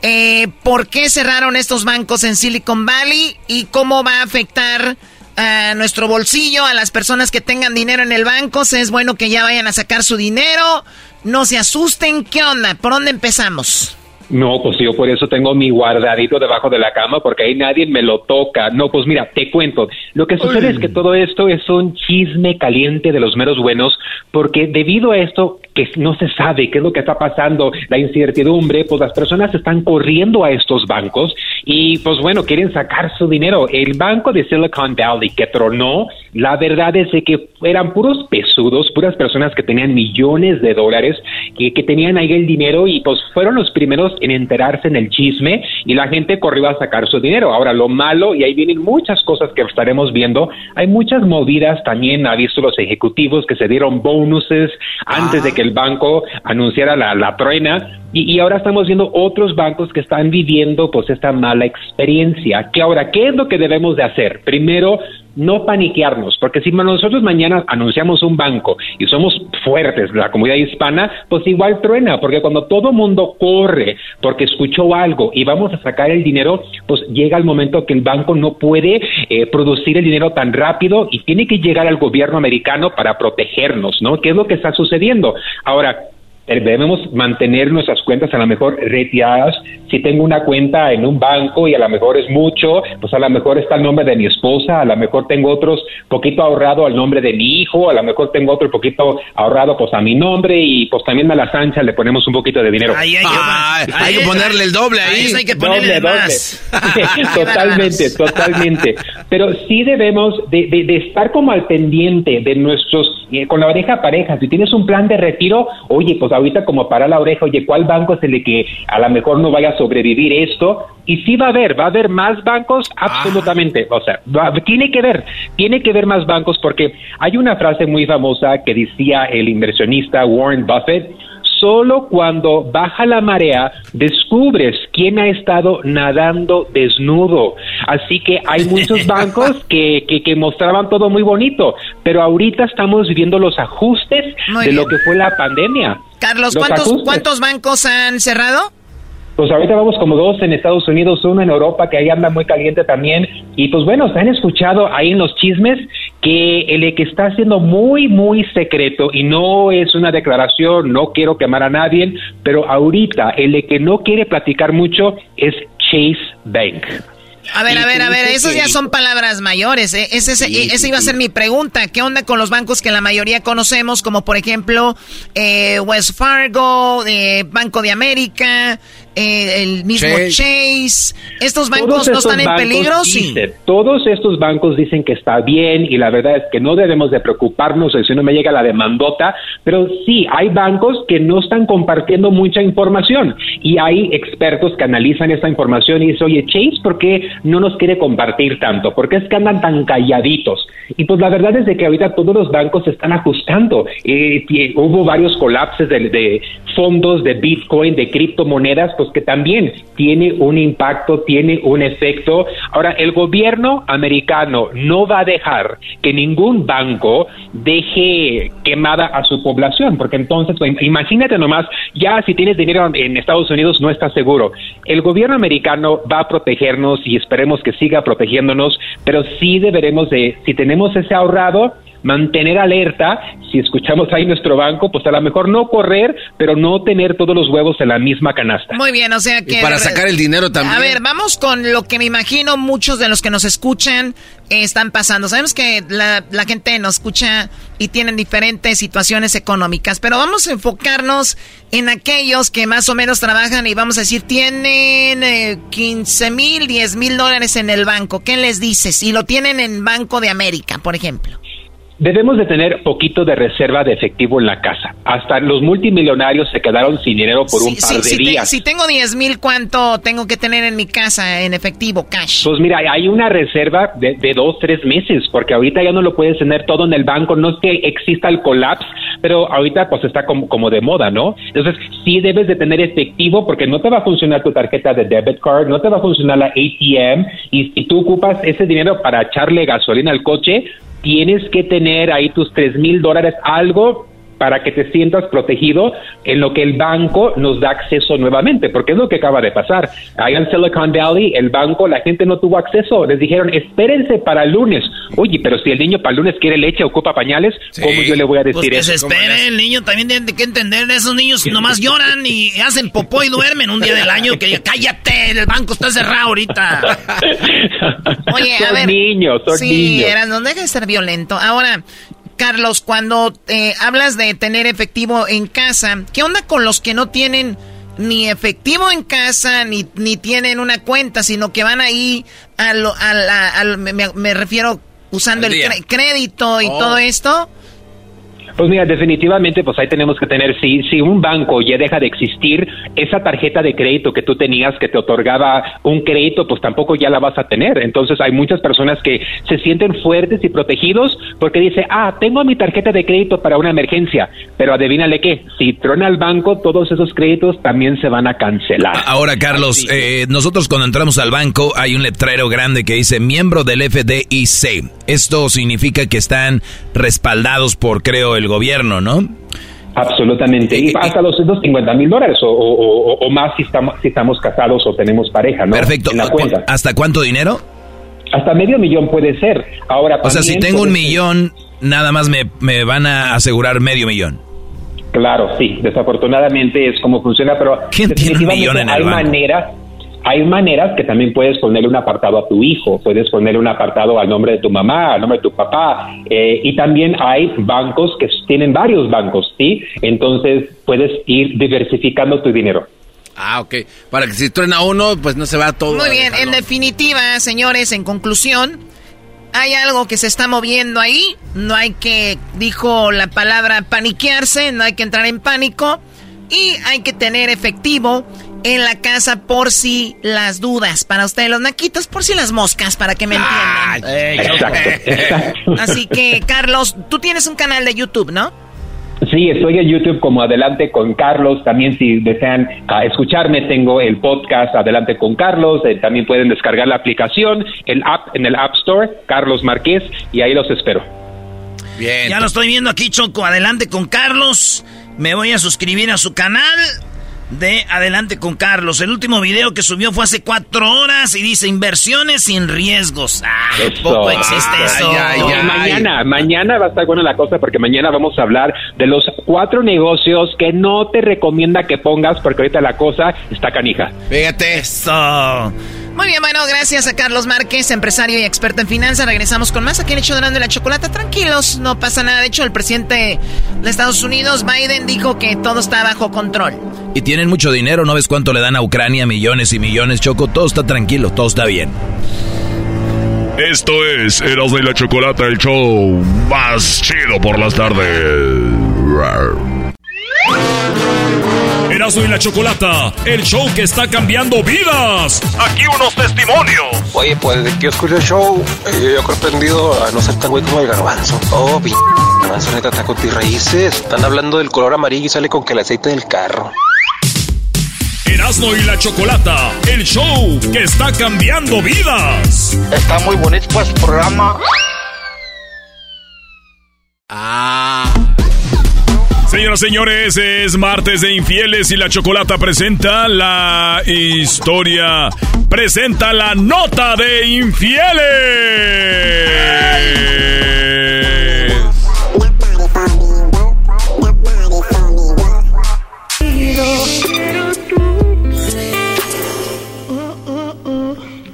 eh, por qué cerraron estos bancos en Silicon Valley y cómo va a afectar a nuestro bolsillo, a las personas que tengan dinero en el banco. Es bueno que ya vayan a sacar su dinero. No se asusten. ¿Qué onda? ¿Por dónde empezamos? No, pues yo por eso tengo mi guardadito debajo de la cama porque ahí nadie me lo toca. No, pues mira, te cuento. Lo que sucede es que todo esto es un chisme caliente de los meros buenos porque debido a esto no se sabe qué es lo que está pasando, la incertidumbre, pues las personas están corriendo a estos bancos y pues bueno, quieren sacar su dinero. El banco de Silicon Valley que tronó, la verdad es que eran puros pesudos, puras personas que tenían millones de dólares, que, que tenían ahí el dinero y pues fueron los primeros en enterarse en el chisme y la gente corrió a sacar su dinero. Ahora, lo malo, y ahí vienen muchas cosas que estaremos viendo, hay muchas movidas también, ha visto los ejecutivos que se dieron bonuses antes de que banco anunciara la, la truena y, y, ahora estamos viendo otros bancos que están viviendo pues esta mala experiencia. Que ahora, ¿qué es lo que debemos de hacer? Primero, no paniquearnos, porque si nosotros mañana anunciamos un banco y somos fuertes, la comunidad hispana, pues igual truena, porque cuando todo mundo corre porque escuchó algo y vamos a sacar el dinero, pues llega el momento que el banco no puede eh, producir el dinero tan rápido y tiene que llegar al gobierno americano para protegernos, ¿no? ¿Qué es lo que está sucediendo? Ahora, debemos mantener nuestras cuentas a lo mejor retiradas. Si tengo una cuenta en un banco y a lo mejor es mucho, pues a lo mejor está el nombre de mi esposa, a lo mejor tengo otros poquito ahorrado al nombre de mi hijo, a lo mejor tengo otro poquito ahorrado pues a mi nombre y pues también a la sancha le ponemos un poquito de dinero. hay, que ponerle el doble ahí. hay que ponerle más. totalmente, totalmente. Pero sí debemos de, de, estar como al pendiente de nuestros, eh, con la oreja pareja. Si tienes un plan de retiro, oye, pues ahorita como para la oreja, oye, ¿cuál banco es el de que a lo mejor no vaya a sobrevivir esto? Y sí va a haber, va a haber más bancos, absolutamente. O sea, tiene que ver, tiene que ver más bancos porque hay una frase muy famosa que decía el inversionista Warren Buffett, solo cuando baja la marea descubres quién ha estado nadando desnudo. Así que hay muchos bancos que, que, mostraban todo muy bonito, pero ahorita estamos viviendo los ajustes de lo que fue la pandemia. Carlos, ¿cuántos, ¿cuántos bancos han cerrado? Pues ahorita vamos como dos en Estados Unidos, uno en Europa que ahí anda muy caliente también. Y pues bueno, se han escuchado ahí en los chismes que que el que está siendo muy, muy secreto y no es una declaración, no quiero quemar a nadie, pero ahorita el que no quiere platicar mucho es Chase Bank. A ver, a ver, a ver, esas ya son palabras mayores. ¿eh? Ese, esa iba a ser mi pregunta. ¿Qué onda con los bancos que la mayoría conocemos, como por ejemplo eh, West Fargo, eh, Banco de América, eh, el mismo Chase. ¿Estos bancos no están en peligro? sí. Todos estos bancos dicen que está bien y la verdad es que no debemos de preocuparnos si no me llega la demandota, pero sí, hay bancos que no están compartiendo mucha información y hay expertos que analizan esta información y dicen, oye, Chase, ¿por qué no nos quiere compartir tanto? ¿Por qué es que andan tan calladitos? Y pues la verdad es de que ahorita todos los bancos se están ajustando. Eh, hubo varios colapses de, de fondos de Bitcoin, de criptomonedas, pues que también tiene un impacto, tiene un efecto. Ahora, el gobierno americano no va a dejar que ningún banco deje quemada a su población, porque entonces, pues, imagínate nomás, ya si tienes dinero en Estados Unidos no estás seguro. El gobierno americano va a protegernos y esperemos que siga protegiéndonos, pero sí deberemos de, si tenemos ese ahorrado, mantener alerta, si escuchamos ahí nuestro banco, pues a lo mejor no correr, pero no tener todos los huevos en la misma canasta. Muy bien, o sea que... para sacar el dinero también. A ver, vamos con lo que me imagino muchos de los que nos escuchan están pasando. Sabemos que la, la gente nos escucha y tienen diferentes situaciones económicas, pero vamos a enfocarnos en aquellos que más o menos trabajan y vamos a decir tienen 15 eh, mil, 10 mil dólares en el banco. ¿Qué les dices? Si lo tienen en Banco de América, por ejemplo. Debemos de tener poquito de reserva de efectivo en la casa. Hasta los multimillonarios se quedaron sin dinero por un par de días. si tengo 10 mil, ¿cuánto tengo que tener en mi casa en efectivo, cash? Pues mira, hay una reserva de, de dos, tres meses, porque ahorita ya no lo puedes tener todo en el banco. No es que exista el colapso, pero ahorita pues está como, como de moda, ¿no? Entonces sí debes de tener efectivo porque no te va a funcionar tu tarjeta de debit card, no te va a funcionar la ATM y si tú ocupas ese dinero para echarle gasolina al coche, tienes que tener ahí tus tres mil dólares, algo para que te sientas protegido en lo que el banco nos da acceso nuevamente, porque es lo que acaba de pasar. Ahí en Silicon Valley, el banco, la gente no tuvo acceso, les dijeron, espérense para el lunes. Oye, pero si el niño para el lunes quiere leche, ocupa pañales, ¿cómo yo le voy a decir pues que se espere, el niño también tiene que entender, esos niños nomás lloran y hacen popó y duermen un día del año, que cállate, el banco está cerrado ahorita. Oye, a ver. niños, son sí, niños. no deja de ser violento. Ahora, Carlos, cuando eh, hablas de tener efectivo en casa, ¿qué onda con los que no tienen ni efectivo en casa, ni, ni tienen una cuenta, sino que van ahí a lo, me, refiero usando el crédito y Oh. todo esto? Pues mira, definitivamente, pues ahí tenemos que tener, si, si un banco ya deja de existir, esa tarjeta de crédito que tú tenías que te otorgaba un crédito, pues tampoco ya la vas a tener. Entonces hay muchas personas que se sienten fuertes y protegidos porque dice, ah, tengo mi tarjeta de crédito para una emergencia, pero adivínale qué, si trona el banco, todos esos créditos también se van a cancelar. Ahora, Carlos, eh, nosotros cuando entramos al banco hay un letrero grande que dice miembro del FDIC. Esto significa que están respaldados por, creo, el gobierno, ¿no? Absolutamente. Y hasta los 250 mil dólares o, o- o- o más si estamos, si estamos casados o tenemos pareja, ¿no? Perfecto. En la ¿Cu- cuenta. ¿Hasta cuánto dinero? Hasta medio millón puede ser. Ahora, O sea, si tengo un ser- millón, nada más me, me van a asegurar medio millón. Claro, sí. Desafortunadamente es como funciona, pero ¿Quién tiene un definitivamente millón en el hay banco? maneras. Hay maneras que también puedes ponerle un apartado a tu hijo, puedes ponerle un apartado al nombre de tu mamá, al nombre de tu papá, eh, y también hay bancos que tienen varios bancos, ¿sí? Entonces puedes ir diversificando tu dinero. Ah, ok. Para que si truena uno, pues no se va todo. Muy bien, en definitiva, señores, en conclusión, hay algo que se está moviendo ahí. No hay que, dijo la palabra paniquearse, no hay que entrar en pánico. Y hay que tener efectivo en la casa por si las dudas. Para ustedes, los naquitos, por si las moscas, para que me entiendan. Exacto, exacto. Así que, Carlos, tú tienes un canal de YouTube, ¿no? Sí, estoy en YouTube como Adelante con Carlos. También si desean ah, escucharme, tengo el podcast Adelante con Carlos. Eh, también pueden descargar la aplicación, el app en el App Store, Carlos Marqués, y ahí los espero. Bien. Ya lo estoy viendo aquí, Choco. Adelante con Carlos. Me voy a suscribir a su canal. De Adelante con Carlos. El último video que subió fue hace cuatro horas y dice inversiones sin riesgos. Ah, poco existe eso. mañana, mañana va a estar buena la cosa porque mañana vamos a hablar de los cuatro negocios que no te recomienda que pongas porque ahorita la cosa está canija. Fíjate. Eso. Muy bien, bueno, gracias a Carlos Márquez, empresario y experto en finanzas. Regresamos con más aquí en Hecho de la Chocolata. Tranquilos, no pasa nada. De hecho, el presidente de Estados Unidos, Biden, dijo que todo está bajo control. Y tienen mucho dinero, ¿no ves cuánto le dan a Ucrania? Millones y millones, Choco. Todo está tranquilo, todo está bien. Esto es Eros de la Chocolata, el show más chido por las tardes. Erasmo y la Chocolata, el show que está cambiando vidas. Aquí unos testimonios. Oye, pues de que yo escucho el show, eh, yo he aprendido a no ser tan güey como el garbanzo. Oh, p garbanzo neta está con tus raíces. Están hablando del color amarillo y sale con que el aceite del carro. Erasmo y la Chocolata, el show que está cambiando vidas. Está muy bonito pues programa. Ah. Señoras y señores, es martes de infieles y la chocolata presenta la historia, presenta la nota de infieles.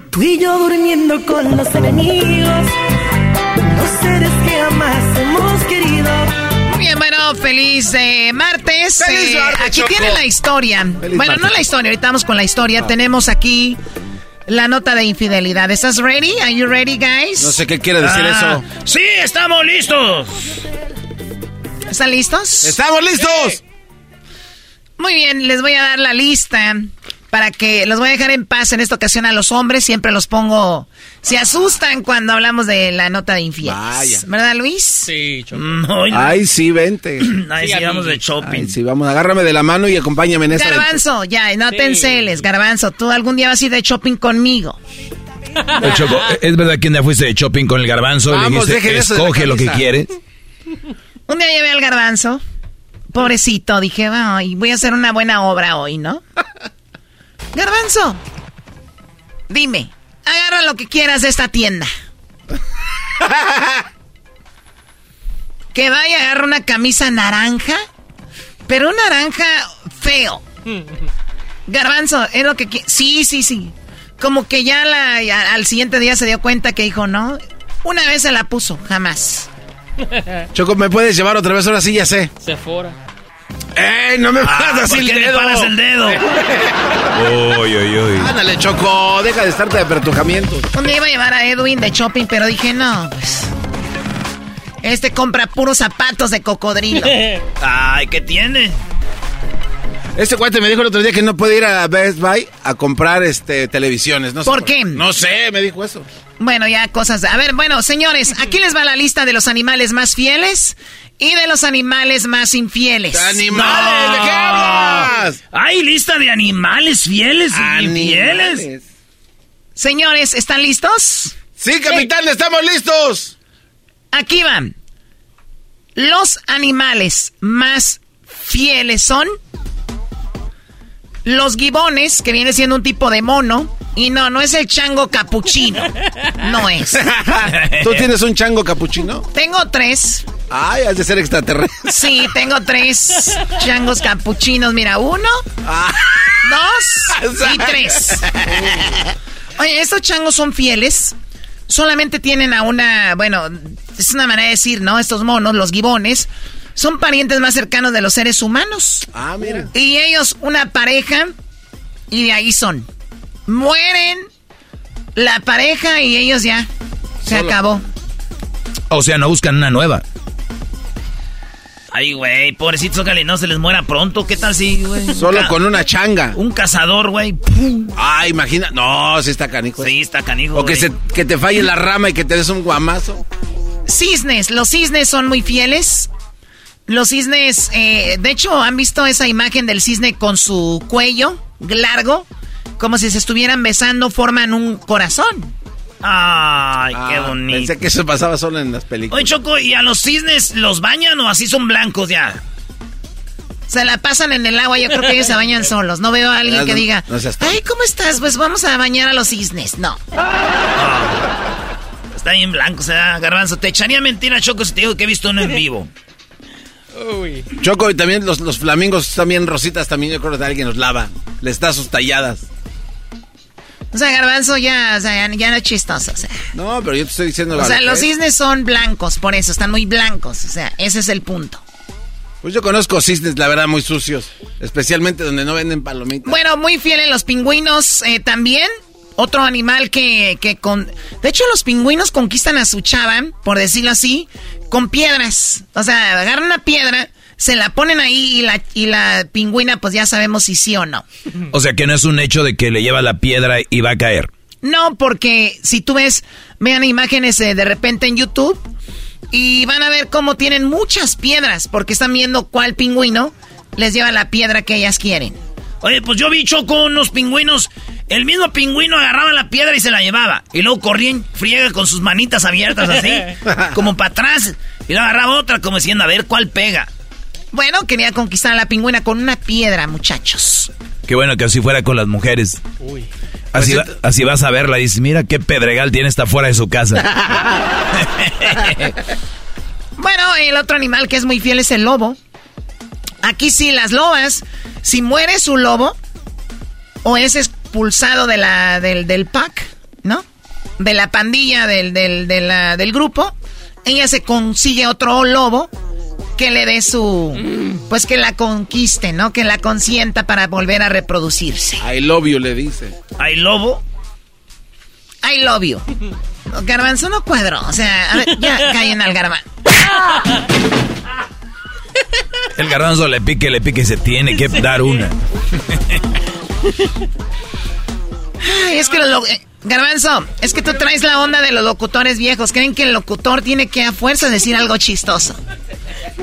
Tú y yo durmiendo con los enemigos, los seres que jamás hemos querido bueno, feliz eh, martes. Eh, aquí tiene la historia. bueno, no la historia, ahorita vamos con la historia. Ah. Tenemos aquí la nota de infidelidad. ¿Estás ready? Are you ready, guys? No sé qué quiere decir ah, eso. Sí, estamos listos. ¿Están listos? ¡Estamos listos! Muy bien, les voy a dar la lista para que los voy a dejar en paz en esta ocasión a los hombres. Siempre los pongo. Se asustan cuando hablamos de la nota de infieles. Vaya. ¿Verdad, Luis? Sí, Ay, sí, vente. Ay, sí, vamos de shopping. Ay, sí, vamos, agárrame de la mano y acompáñame en esta. Garbanzo, ya, no te enceles, Garbanzo. Tú algún día vas a ir de shopping conmigo. ¿Es verdad que un día fuiste de shopping con el garbanzo? Vamos, le dijiste, escoge lo que quieres. Un día llevé al garbanzo. Pobrecito, dije, voy a hacer una buena obra hoy, ¿no? Garbanzo, dime, agarra lo que quieras de esta tienda. que vaya, agarra una camisa naranja, pero un naranja feo. Garbanzo, es lo que... Sí, sí, sí. Como que ya, la, al siguiente día se dio cuenta que dijo, no, una vez se la puso, jamás. Choco, ¿me puedes llevar otra vez? Ahora sí, ya sé. Se fora. ¡Ey! No me ah, paras así el dedo. paras el dedo? uy, uy, uy. Ándale, Choco, deja de estarte de pertujamiento. Un iba a llevar a Edwin de shopping, pero dije, no, pues. Este compra puros zapatos de cocodrilo. Ay, ¿qué tiene? Este cuate me dijo el otro día que no puede ir a Best Buy a comprar este televisiones. No ¿Por qué? No sé, me dijo eso. Bueno, ya cosas. A ver, bueno, señores, aquí les va la lista de los animales más fieles y de los animales más infieles. ¡Animales! ¿De qué hablas? ¡Hay lista de animales fieles y infieles! Señores, ¿están listos? Sí, capitán, estamos listos. Aquí van. Los animales más fieles son los gibones, que viene siendo un tipo de mono. Y no, no es el chango capuchino. No es. ¿Tú tienes un chango capuchino? Tengo tres. Ay, has de ser extraterrestre. Sí, tengo tres changos capuchinos. Mira, uno, ah. dos y tres. Oye, estos changos son fieles. Solamente tienen a una, bueno, es una manera de decir, ¿no? Estos monos, los gibones, son parientes más cercanos de los seres humanos. Ah, mira. Y ellos, una pareja, y de ahí son. Mueren la pareja y ellos ya. Se acabó. O sea, no buscan una nueva. Ay, güey, pobrecitos no se les muera pronto. ¿Qué tal si, güey? Solo con una changa. Un cazador, güey. Ah, imagina. No, sí está canijo. Sí, está canijo. O que, se, que te falle la rama y que te des un guamazo. Cisnes. Los cisnes son muy fieles. Los cisnes, eh, de hecho, ¿han visto esa imagen del cisne con su cuello largo? Como si se estuvieran besando, forman un corazón. Ay, qué ah, bonito. Pensé que eso pasaba solo en las películas. Oye, Choco, ¿y a los cisnes los bañan o así son blancos ya? Se la pasan en el agua, yo creo que ellos se bañan solos. No veo a alguien que diga, ay, ¿cómo estás? Pues vamos a bañar a los cisnes. No. Está bien blanco, o sea, garbanzo. Te echaría mentira, Choco, si te digo que he visto uno en vivo. Choco, y también los, los flamingos también rositas, también yo creo que alguien los lava. Les da sus talladas. O sea, garbanzo ya, o sea, ya, no es chistoso. O sea. No, pero yo te estoy diciendo... O sea, los cisnes son blancos, por eso, están muy blancos. O sea, ese es el punto. Pues yo conozco cisnes, la verdad, muy sucios. Especialmente donde no venden palomitas. Bueno, muy fieles los pingüinos eh, también. Otro animal que, que con... De hecho, los pingüinos conquistan a su chava, por decirlo así, con piedras. O sea, agarran una piedra, se la ponen ahí y la, y la pingüina, pues ya sabemos si sí o no. O sea, que no es un hecho de que le lleva la piedra y va a caer. No, porque si tú ves, vean imágenes eh, de repente en YouTube y van a ver cómo tienen muchas piedras, porque están viendo cuál pingüino les lleva la piedra que ellas quieren. Oye, pues yo vi con unos pingüinos. El mismo pingüino agarraba la piedra y se la llevaba. Y luego corrían friega con sus manitas abiertas así, como para atrás. Y luego agarraba otra como diciendo, a ver cuál pega. Bueno, quería conquistar a la pingüina con una piedra, muchachos. Qué bueno que así fuera con las mujeres. Uy. Así, así vas a verla y dices, mira qué pedregal tiene esta fuera de su casa. bueno, el otro animal que es muy fiel es el lobo. Aquí sí, las lobas, si muere su lobo o es expulsado de la, del, del pack, ¿no? De la pandilla del, del, del grupo, ella se consigue otro lobo que le dé su. Pues que la conquiste, ¿no? Que la consienta para volver a reproducirse. I love you, le dice. ¿I lobo? I love you. Garbanzo no cuadro. O sea, a ver, ya caen al garbanzo. El garbanzo le pique, le pique, se tiene que dar una. Ay, es que los. Eh, garbanzo, es que tú traes la onda de los locutores viejos. Creen que el locutor tiene que a fuerza decir algo chistoso.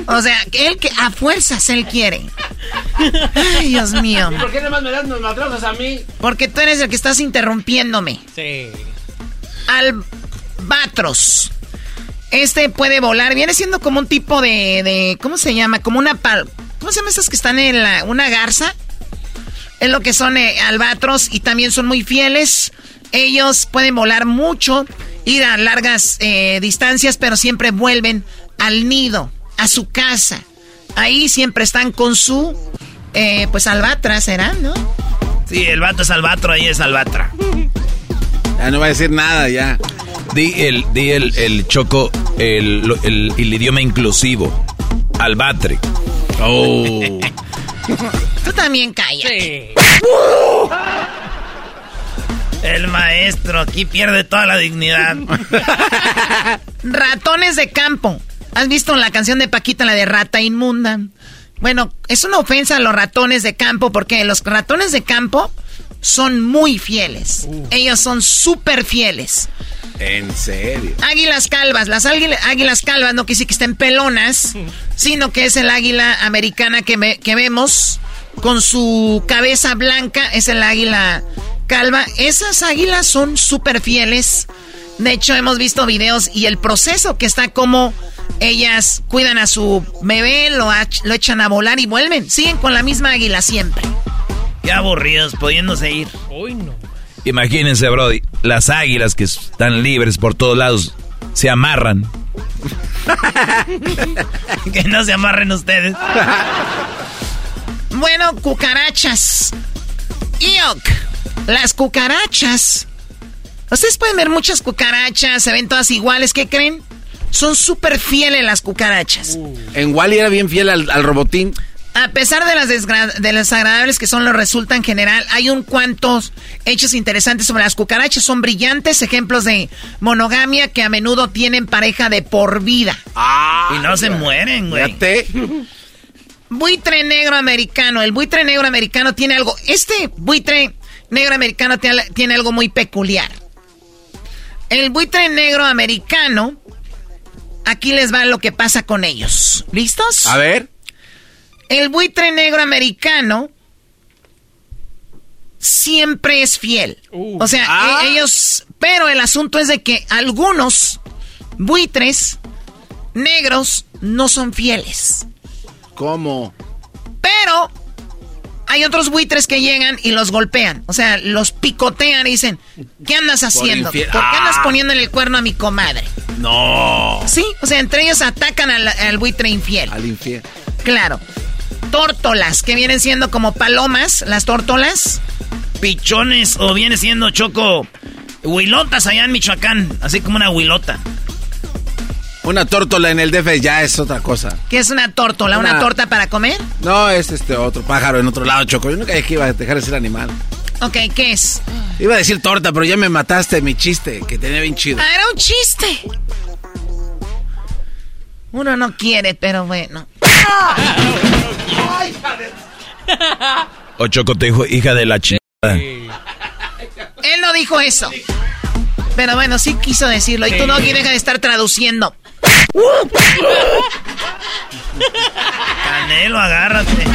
O sea, él que a fuerzas él quiere. Ay, Dios mío. ¿Y por qué más me das los a mí? Porque tú eres el que estás interrumpiéndome. Sí. Albatros. Este puede volar. Viene siendo como un tipo de. de ¿Cómo se llama? Como una pal. ¿Cómo se llama esas que están en la, una garza? Es lo que son eh, albatros y también son muy fieles. Ellos pueden volar mucho, ir a largas eh, distancias, pero siempre vuelven al nido a su casa. Ahí siempre están con su, eh, pues, albatra, ¿será, no? Sí, el vato es albatro, ahí es albatra. Ya no va a decir nada, ya. Di el, di el, choco, el, el, idioma inclusivo. Albatre. Oh. Tú también cállate. El maestro aquí pierde toda la dignidad. Ratones de campo. ¿Has visto la canción de Paquita, la de rata inmunda? Bueno, es una ofensa a los ratones de campo porque los ratones de campo son muy fieles. Uh. Ellos son súper fieles. ¿En serio? Águilas calvas. Las águilas calvas no quise que estén pelonas, sino que es el águila americana que, que vemos con su cabeza blanca. Es el águila calva. Esas águilas son súper fieles. De hecho, hemos visto videos y el proceso que está como ellas cuidan a su bebé, lo, lo echan a volar y vuelven. Siguen con la misma águila siempre. Qué aburridos, pudiéndose ir. Uy, no. Imagínense, Brody, las águilas que están libres por todos lados se amarran. que no se amarren ustedes. bueno, cucarachas. Iok. Las cucarachas. Ustedes pueden ver muchas cucarachas, se ven todas iguales. ¿Qué creen? Son súper fieles las cucarachas. En Wally era bien fiel al, robotín. A pesar de las desagradables que son los resulta en general, hay un cuantos hechos interesantes sobre las cucarachas. Son brillantes ejemplos de monogamia que a menudo tienen pareja de por vida. Ah, y no se mueren, güey. Buitre negro americano. El buitre negro americano tiene algo. Este buitre negro americano tiene, tiene algo muy peculiar. El buitre negro americano Aquí les va lo que pasa con ellos. ¿Listos? A ver. El buitre negro americano siempre es fiel. Uh. o sea, ah. e- ellos... Pero el asunto es de que algunos buitres negros no son fieles. ¿Cómo? hay otros buitres que llegan y los golpean. O sea, los picotean y dicen, ¿qué andas haciendo? ¿Por, qué andas Ah. poniéndole el cuerno a mi comadre? No. Sí, o sea, entre ellos atacan al, al buitre infiel. Al infiel. Claro. Tórtolas, que vienen siendo como palomas, las tórtolas. Pichones o viene siendo choco. Huilotas allá en Michoacán. Así como una huilota. Una tórtola en el DF ya es otra cosa. ¿Qué es una tórtola? ¿Una, Una- torta para comer? No, es este otro pájaro en otro lado, Choco. Yo nunca dije que iba a dejar de ser animal. Ok, ¿qué es? Iba a decir torta, pero ya me mataste mi chiste, que tenía bien chido. Ah, era un chiste. Uno no quiere, pero bueno. O Choco te dijo, hija de la chingada. Él no dijo eso. Pero bueno, sí quiso decirlo. Y tú no deja de estar traduciendo. Canelo, agárrate.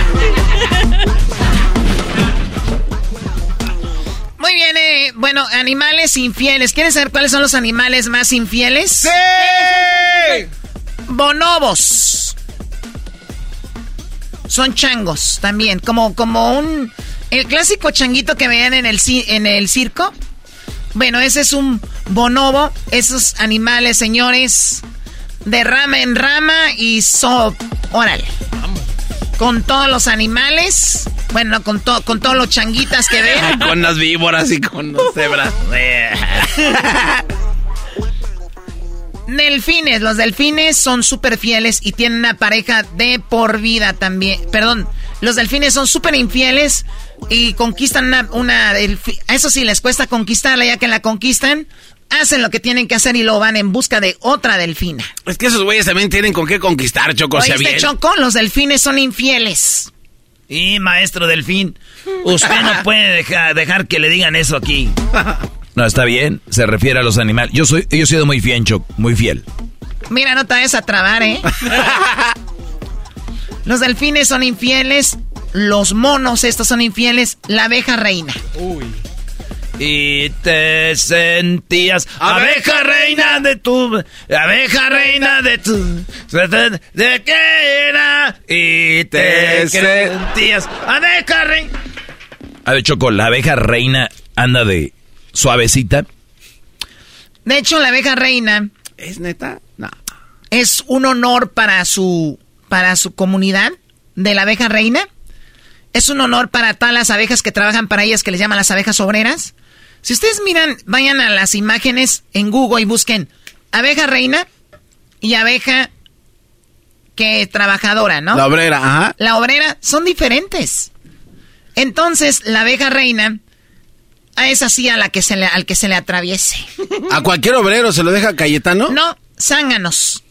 Muy bien, eh, bueno, animales infieles. ¿Quieren saber cuáles son los animales más infieles? ¡Sí! Bonobos. Son changos también, como, como un... El clásico changuito que vean en el, en el circo. Bueno, ese es un bonobo. Esos animales, señores, de rama en rama y so... Órale. Con todos los animales. Bueno, con, to- con todos los changuitas que ven. con las víboras y con las cebras. Delfines, los delfines son súper fieles y tienen una pareja de por vida también. Perdón, los delfines son súper infieles y conquistan una, una Eso sí, les cuesta conquistarla, ya que la conquistan, hacen lo que tienen que hacer y lo van en busca de otra delfina. Es que esos güeyes también tienen con qué conquistar, Choco, ¿Oíste, bien. Choco? Los delfines son infieles. Y maestro Delfín, usted no puede dejar, dejar que le digan eso aquí. No, está bien, se refiere a los animales. Yo soy, yo he sido muy fiel, muy fiel. Mira, no te vayas a trabar, ¿eh? Los delfines son infieles, los monos estos son infieles, la abeja reina. Y te sentías abeja reina de tu abeja reina de tu de qué era y te Te sentías abeja reina A ver, Choco, la abeja reina anda de suavecita. De hecho, la abeja reina ¿Es neta? No. es un honor para su para su comunidad de la abeja reina. Es un honor para todas las abejas que trabajan para ellas que les llaman las abejas obreras. Si ustedes miran, vayan a las imágenes en Google y busquen abeja reina y abeja que trabajadora, ¿no? La obrera, ajá. La obrera son diferentes. Entonces, la abeja reina es así a la que se le, al que se le atraviese. ¿A cualquier obrero se lo deja Cayetano? No, zánganos.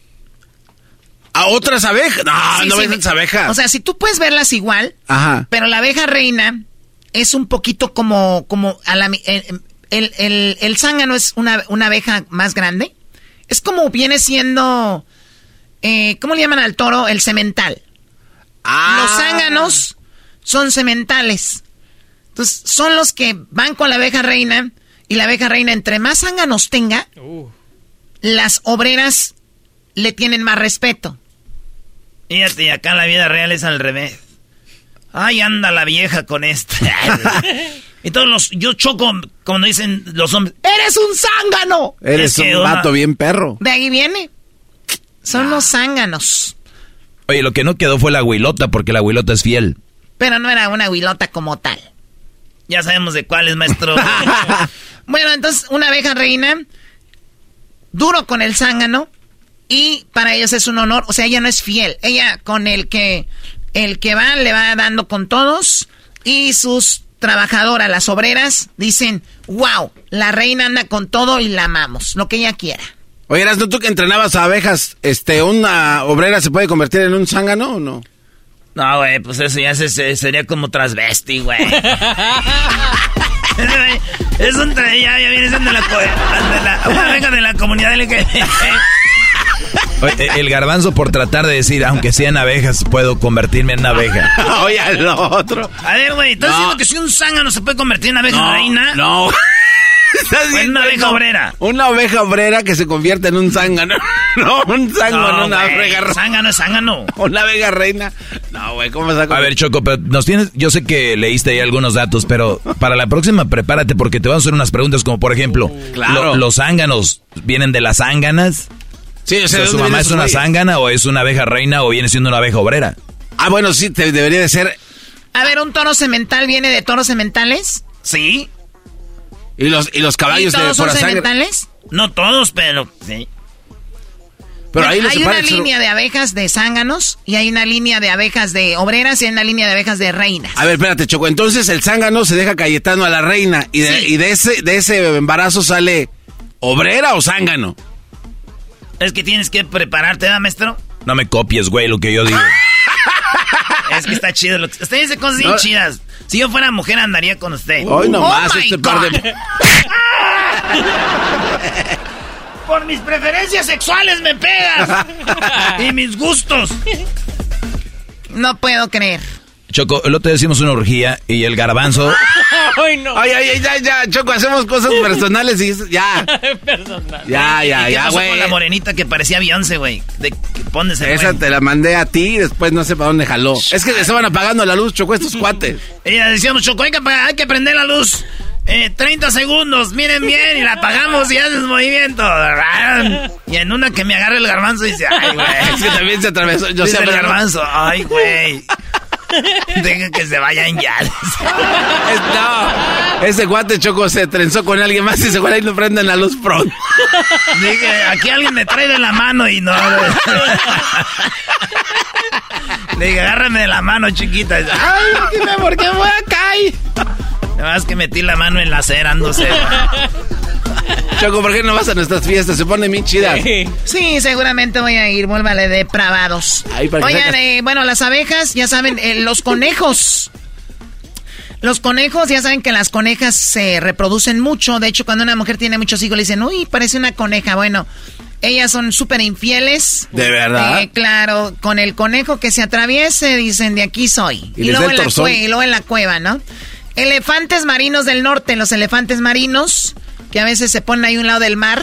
¿A otras abejas? No, Sí, no sí, ven abejas. O sea, si tú puedes verlas igual, Ajá. pero la abeja reina es un poquito como, como a la, mi- el, el, el- el zángano es una, una abeja más grande. Es como viene siendo, eh, ¿cómo le llaman al toro? El semental. Ah. Los zánganos son sementales. Entonces, son los que van con la abeja reina y la abeja reina, entre más zánganos tenga, las obreras le tienen más respeto. Fíjate, y acá en la vida real es al revés. Ay, anda la vieja con este. y todos los. Yo choco cuando dicen los hombres. ¡Eres un zángano! Eres Es un una- vato bien perro. De ahí viene. Son los zánganos. Oye, lo que no quedó fue la huilota, porque la huilota es fiel. Pero no era una huilota como tal. Ya sabemos de cuál es, maestro. Bueno, entonces una abeja reina, duro con el zángano, y para ellos es un honor. O sea, ella no es fiel. Ella con el que, el que va, le va dando con todos, y sus trabajadoras, las obreras, dicen, wow, la reina anda con todo y la amamos, lo que ella quiera. Oye, ¿no tú que entrenabas a abejas, este, una obrera se puede convertir en un zángano o no? No, güey, pues eso ya se- se- sería como transvesti, güey. es un tra- ya, ya viene siendo la, de la, una abeja de la comunidad LGBT. Oye, el garbanzo por tratar de decir, aunque sean abejas, puedo convertirme en una abeja. Oye, al otro. A ver, güey, ¿estás No. diciendo que si un zángano se puede convertir en abeja No, reina? no. Una abeja obrera. Una oveja obrera que se convierte en un zángano. No, un zángano, No, una reina. Zángano es zángano. Una abeja reina. No, güey, ¿cómo saco? A ver, Choco, pero nos tienes, yo sé que leíste ahí algunos datos, pero para la próxima prepárate porque te van a hacer unas preguntas como, por ejemplo, Claro. lo- ¿los zánganos vienen de las zánganas? Sí, o O sea, sea, ¿de ¿Su mamá es una zángana o es una abeja reina o viene siendo una abeja obrera? Ah, bueno, sí, te- debería de ser. A ver, ¿un toro semental viene de toros sementales? Sí. Y los, y los caballos ¿Y de todos son sangre. sementales? No todos, pero sí. Pero ahí los hay una línea de abejas de zánganos y hay una línea de abejas de obreras y hay una línea de abejas de reinas. A ver, espérate, Choco. Entonces el zángano se deja Cayetano a la reina. Y de, y de ese, de ese embarazo sale obrera o zángano. Es que tienes que prepararte, ¿verdad, maestro? No me copies, güey, lo que yo digo. Es que está chido. Lo que, ustedes dicen cosas bien No. chidas. Si yo fuera mujer, andaría con usted. Hoy nomás Oh este par de... Por mis preferencias sexuales me pegas. y mis gustos. No puedo creer. Choco, el otro día hicimos una orgía y el garbanzo... Ay, no. Ay, ay, ay, ya, ya, Choco, hacemos cosas personales y ya. Ya, ya, ¿Y ya, güey. con la morenita que parecía Beyoncé, güey? De Esa te la mandé a ti y después no sé para dónde jaló. Es que estaban apagando la luz, Choco, estos cuates. Ella decíamos, Choco, hay que, hay que prender la luz. Eh, 30 segundos, miren bien, y la apagamos y haces movimiento. Y en una que me agarra el garbanzo dice, ay, güey. Es que también se atravesó. Yo Dice el garbanzo, ay, güey. Deja que se vayan ya. No, ese guate Choco se trenzó con alguien más y se fue ahí no prenden la luz pronto. Dije, aquí alguien me trae de la mano y no. Le dije, agárrame de la mano, chiquita. Ay, dime, ¿por qué voy a caer? Nada más que metí la mano en la acera, no sé. Choco, ¿por qué no vas a nuestras fiestas? Se ponen bien chidas. Sí, seguramente voy a ir, vuélvale depravados. Para que Oigan, eh, bueno, las abejas, ya saben, eh, los conejos. Los conejos, ya saben que las conejas se reproducen mucho. De hecho, cuando una mujer tiene muchos hijos, le dicen, uy, parece una coneja. Bueno, ellas son súper infieles. ¿De verdad? Eh, claro, con el conejo que se atraviese, dicen, de aquí soy. Y Y, luego, en la y luego en la cueva, ¿no? Elefantes marinos del norte, los elefantes marinos, que a veces se ponen ahí a un lado del mar.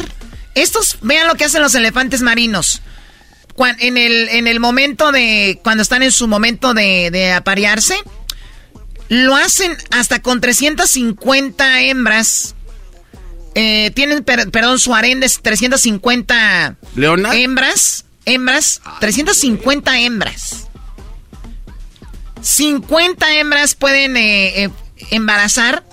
Estos, vean lo que hacen los elefantes marinos. Cuan- en, el, en el momento de, cuando están en su momento de, de aparearse, lo hacen hasta con 350 hembras. Eh, tienen, per- perdón, su harén de 350 ¿Leona? hembras. Hembras, 350 hembras. 50 hembras pueden eh, eh, embarazar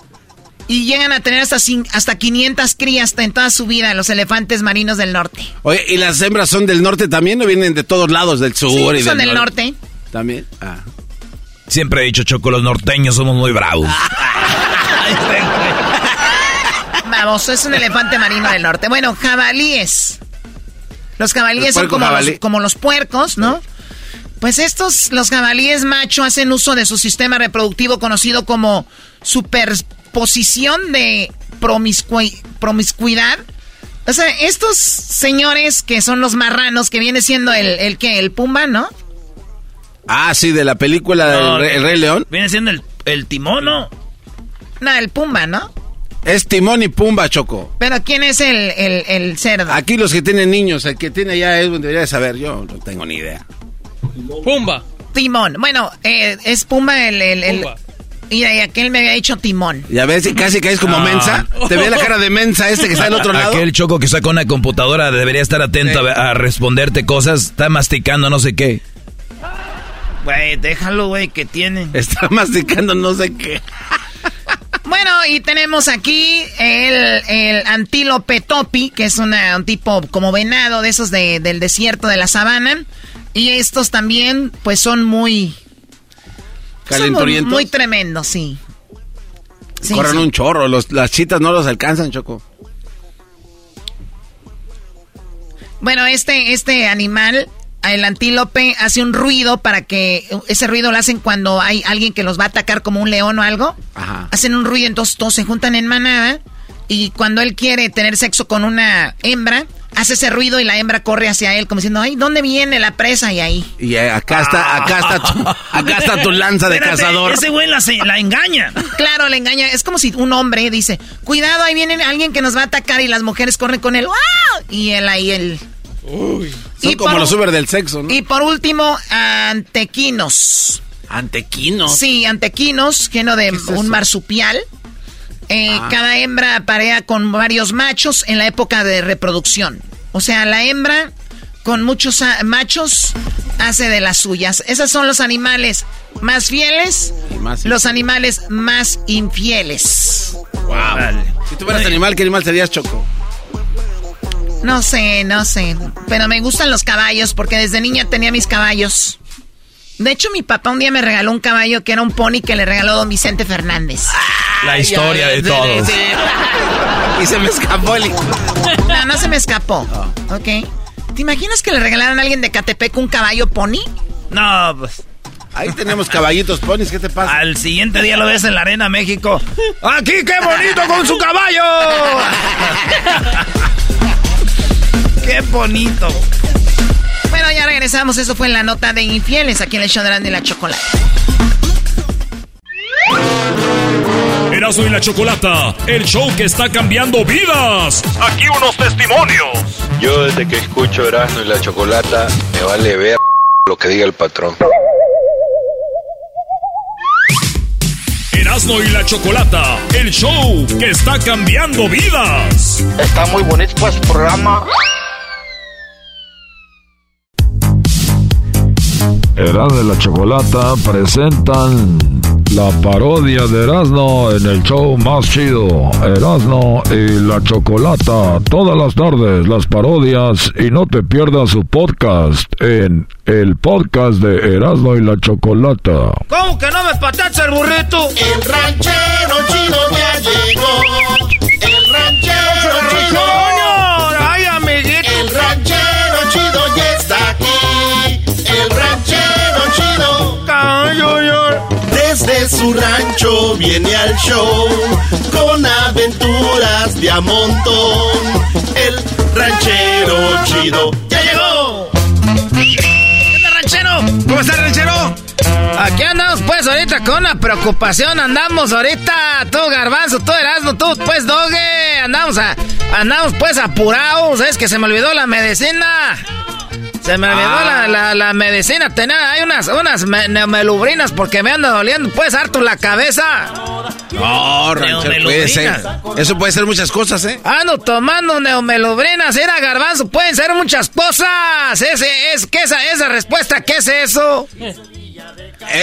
y llegan a tener hasta, cin- hasta 500 crías en toda su vida los elefantes marinos del norte. Oye, ¿y las hembras son del norte también o vienen de todos lados, del sur Sí, y son del del norte. También. Ah. Siempre he dicho, Choco, los norteños somos muy bravos. Baboso, es un elefante marino del norte. Bueno, jabalíes. Los jabalíes son como los, como los puercos, ¿no? Pues estos, los jabalíes macho, hacen uso de su sistema reproductivo conocido como superposición de promiscui- promiscuidad. O sea, estos señores que son los marranos, que viene siendo el, el que, el pumba, ¿no? Ah, sí, de la película del Rey, El Rey León. Viene siendo el, el timón, ¿no? No, el pumba, ¿no? Es Timón y Pumba, Choco. Pero ¿quién es el, el, el cerdo? Aquí los que tienen niños, el que tiene allá Edwin debería de saber, yo no tengo ni idea. Pumba. Timón. Bueno, eh, es Pumba el... el, el- y, y aquel me había dicho Timón. Ya ves, casi caes como No. mensa. Te ve la cara de mensa este que está del otro lado. Aquel Choco que saca una computadora debería estar atento a, a responderte cosas. Está masticando no sé qué. Güey, déjalo, güey, que tiene. Está masticando no sé qué. Bueno, y tenemos aquí el, el antílope topi, que es una- un tipo como venado de esos de- del desierto de la sabana. Y estos también, pues son muy... muy, Calenturientos. muy tremendos, sí. Sí, Corren sí. un chorro, los, las chitas no los alcanzan, Choco. Bueno, este, este animal, el antílope, hace un ruido para que... Ese ruido lo hacen cuando hay alguien que los va a atacar como un león o algo. Ajá. Hacen un ruido, entonces todos se juntan en manada. Y cuando él quiere tener sexo con una hembra, hace ese ruido y la hembra corre hacia él como diciendo, ay, ¿dónde viene la presa? Y ahí. Y eh, acá está, acá está tu, acá está tu lanza de Espérate, cazador. Ese güey la, se- la engaña. Claro, le engaña. Es como si un hombre dice, cuidado, ahí viene alguien que nos va a atacar y las mujeres corren con él. ¡Wow! Y él ahí, él... Son Y como por- los Uber del sexo, ¿no? Y por último, antequinos. Antequinos. Sí, antequinos, lleno de un marsupial. Eh, Ah. Cada hembra parea con varios machos en la época de reproducción. O sea, la hembra con muchos machos hace de las suyas. Esos son los animales más fieles, más los animales más infieles. Wow. Si tú fueras animal, ¿qué animal serías, Choco? No sé, no sé. Pero me gustan los caballos porque desde niña tenía mis caballos. De hecho, mi papá un día me regaló un caballo que era un pony que le regaló don Vicente Fernández. La historia de todos. Y se me escapó el... No, no se me escapó. Ok. ¿Te imaginas que le regalaran a alguien de Catepec un caballo pony? No, pues. Ahí tenemos caballitos ponis, ¿qué te pasa? Al siguiente día lo ves en la Arena México. ¡Aquí qué bonito con su caballo! ¡Qué bonito! Bueno, ya regresamos. Eso fue en la nota de infieles aquí en el show de la Chocolate. Erasmo y la Chocolata, el show que está cambiando vidas. Aquí unos testimonios. Yo desde que escucho Erasmo y la Chocolata, me vale ver lo que diga el patrón. Erasmo y la Chocolata, el show que está cambiando vidas. Está muy bonito pues programa. Erasmo y la Chocolata presentan la parodia de Erasmo en el show más chido. Erasmo y la Chocolata, todas las tardes las parodias y no te pierdas su podcast en el podcast de Erasmo y la Chocolata. ¿Cómo que no me patacha el burrito? El ranchero chido ya llegó. El ranchero chido. Desde su rancho viene al show con aventuras de a montón. El ranchero chido ya llegó. ¿Qué onda, ranchero? ¿Cómo está, ranchero? Aquí andamos pues ahorita con una preocupación, andamos ahorita, tú garbanzo, tú Erasmo, tú pues doge, andamos a, andamos pues apurados, es que se me olvidó la medicina. Se me olvidó Ah. la, la, la medicina, tenía, hay unas, unas me- neomelubrinas porque me anda doliendo pues harto la cabeza. No, ranchero, puede ser. Eso puede ser muchas cosas, ¿eh? Ando tomando neomelubrinas, era garbanzo, pueden ser muchas cosas. Ese, es que esa, esa respuesta, ¿qué es eso? Eh,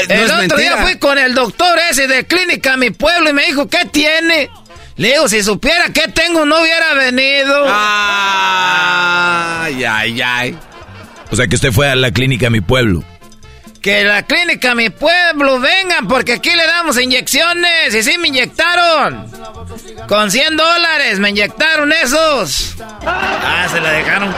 no el es otro mentira. día fui con el doctor ese de clínica a mi pueblo y me dijo, ¿qué tiene? Le digo, si supiera qué tengo, no hubiera venido. Ay, ay, ay. O sea que usted fue a la clínica a mi pueblo. Que la clínica a mi pueblo vengan, porque aquí le damos inyecciones. Y sí me inyectaron. Con 100 dólares me inyectaron esos. Ah, se la dejaron.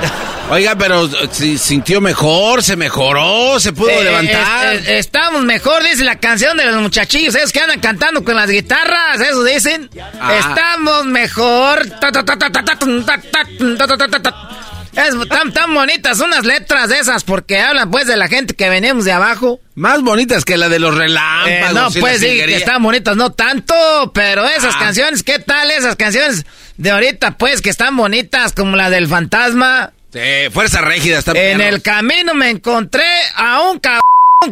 Oiga, pero si sintió mejor, se mejoró, se pudo Eh, levantar. estamos mejor, dice la canción de los muchachillos, esos que andan cantando con las guitarras, eso dicen. Ah. Estamos mejor. Ta, ta, ta, es tan, tan bonitas unas letras de esas porque hablan pues de la gente que venimos de abajo. Más bonitas que la de los relámpagos. Eh, no, pues sí, que están bonitas, no tanto, pero esas ah. canciones, ¿qué tal esas canciones de ahorita pues que están bonitas como la del fantasma? Sí, fuerza rígida está En el camino me encontré a un cabrón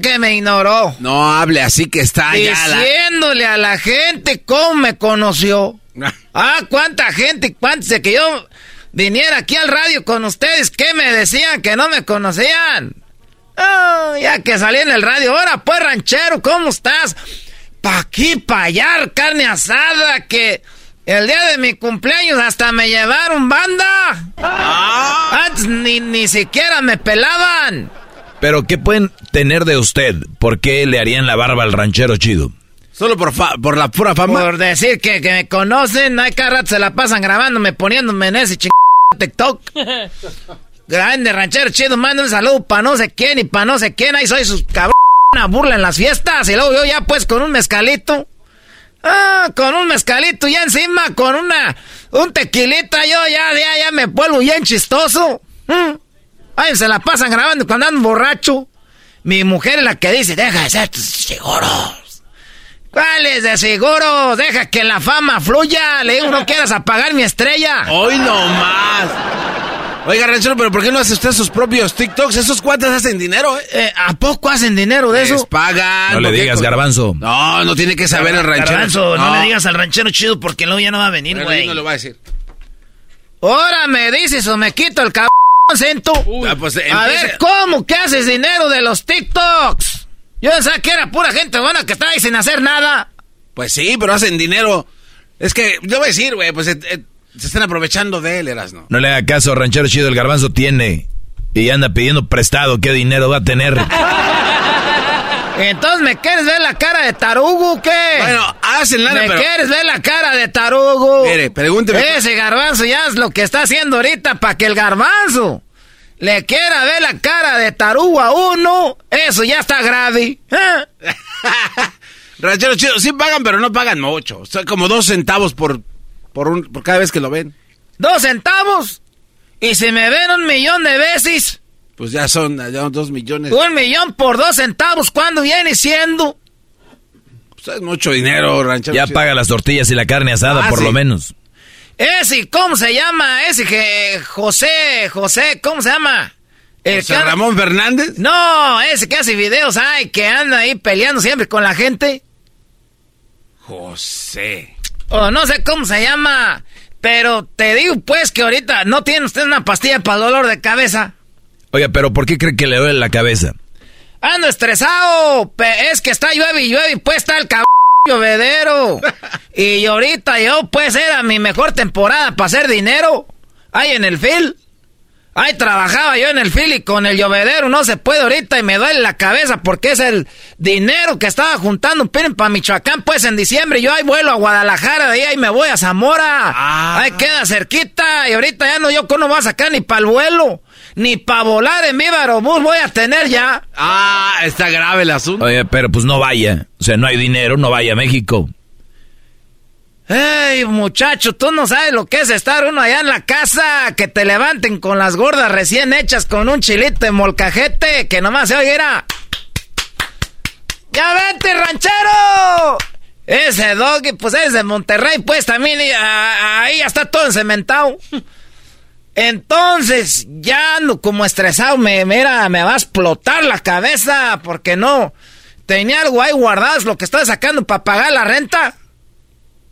que me ignoró. No hable así que está Diciéndole a la gente cómo me conoció. ah, ah cuánta gente, cuánto sé que yo viniera aquí al radio con ustedes, que me decían que no me conocían. Ah, ya que salí en el radio, ahora pues ranchero, ¿cómo estás? Pa' aquí, pa' allá, carne asada, que el día de mi cumpleaños hasta me llevaron banda. Antes ni, ni siquiera me pelaban. Pero ¿qué pueden tener de usted? ¿Por qué le harían la barba al ranchero chido? Solo por, fa- por la pura fama. Por decir que, que me conocen, hay cada rato se la pasan grabándome, poniéndome en ese ching TikTok. Grande ranchero chido, manda un saludo pa' no sé quién y pa' no sé quién. Ahí soy sus cabrón, una burla en las fiestas. Y luego yo ya pues con un mezcalito. Ah, con un mezcalito ya encima, con una, un tequilita, yo ya, ya, ya me vuelvo bien chistoso. Mm. Ay, se la pasan grabando cuando andan borracho. Mi mujer es la que dice, deja de ser tus seguros. ¿Cuáles de seguros? Deja que la fama fluya. Le digo, no quieras apagar mi estrella. Hoy no más. Oiga, ranchero, pero ¿por qué no hace usted sus propios TikToks? ¿Esos cuantos hacen dinero? Eh? Eh, ¿A poco hacen dinero de Les eso? pagan. No le digas, garbanzo. No, no tiene que saber el ranchero. Garbanzo, no. le digas al ranchero chido porque luego ya no va a venir, güey. no lo va a decir. Ahora me dices o me quito el cabrón acento. Ah, pues, a ver, ¿cómo que haces dinero de los TikToks? Yo pensaba que era pura gente buena que estaba ahí sin hacer nada. Pues sí, pero hacen dinero. Es que, yo voy a decir, güey, pues eh, eh, se están aprovechando de él, Erasno. No le haga caso, ranchero chido, el garbanzo tiene. Y anda pidiendo prestado, ¿qué dinero va a tener? Entonces, ¿me quieres ver la cara de tarugo o qué? Bueno, hacen lana, ¿Me pero- quieres ver la cara de tarugo? Mire, pregúnteme. Ese garbanzo ya es lo que está haciendo ahorita para que el garbanzo le quiera ver la cara de tarugo a uno. Eso ya está grave. ¿eh? Ranchero chido, sí pagan, pero no pagan mucho. O sea, como dos centavos por, por, un, por cada vez que lo ven. ¿Dos centavos? Y si me ven un millón de veces, Pues ya son, ya son dos millones. un millón por dos centavos, ¿cuándo viene siendo? Pues es mucho dinero, ranchero Ya chido. paga las tortillas y la carne asada, Ah, por sí. lo menos. Ese, ¿cómo se llama? Ese que José, José, ¿cómo se llama? El José que- Ramón Fernández. No, ese que hace videos, ay, que anda ahí peleando siempre con la gente. José. O no sé cómo se llama. Pero te digo pues que ahorita no tiene usted una pastilla para el dolor de cabeza. Oiga, pero ¿por qué cree que le duele la cabeza? Ando estresado. Es que está llueve y llueve y pues está el cabrón llovedero. y ahorita yo pues era mi mejor temporada para hacer dinero. Ahí en el fil. Ahí trabajaba yo en el fil y con el llovedero no se puede ahorita y me duele la cabeza porque es el dinero que estaba juntando Piren para Michoacán pues en diciembre. Yo ahí vuelo a Guadalajara, de ahí, ahí me voy a Zamora. Ahí queda cerquita y ahorita ya no yo no voy a sacar ni para el vuelo. Ni para volar en mi aerobús voy a tener ya. Ah, está grave el asunto. Oye, pero pues no vaya. O sea, no hay dinero, no vaya a México. Ey, muchacho, tú no sabes lo que es estar uno allá en la casa, que te levanten con las gordas recién hechas con un chilito de molcajete, que nomás se oiga. ¡Ya vente, ranchero! Ese doggy, pues es de Monterrey, pues también y, a- ahí ya está todo encementado. Entonces, ya ando como estresado, me, mira, me va a explotar la cabeza, porque no. Tenía algo ahí guardado, es lo que estoy sacando para pagar la renta.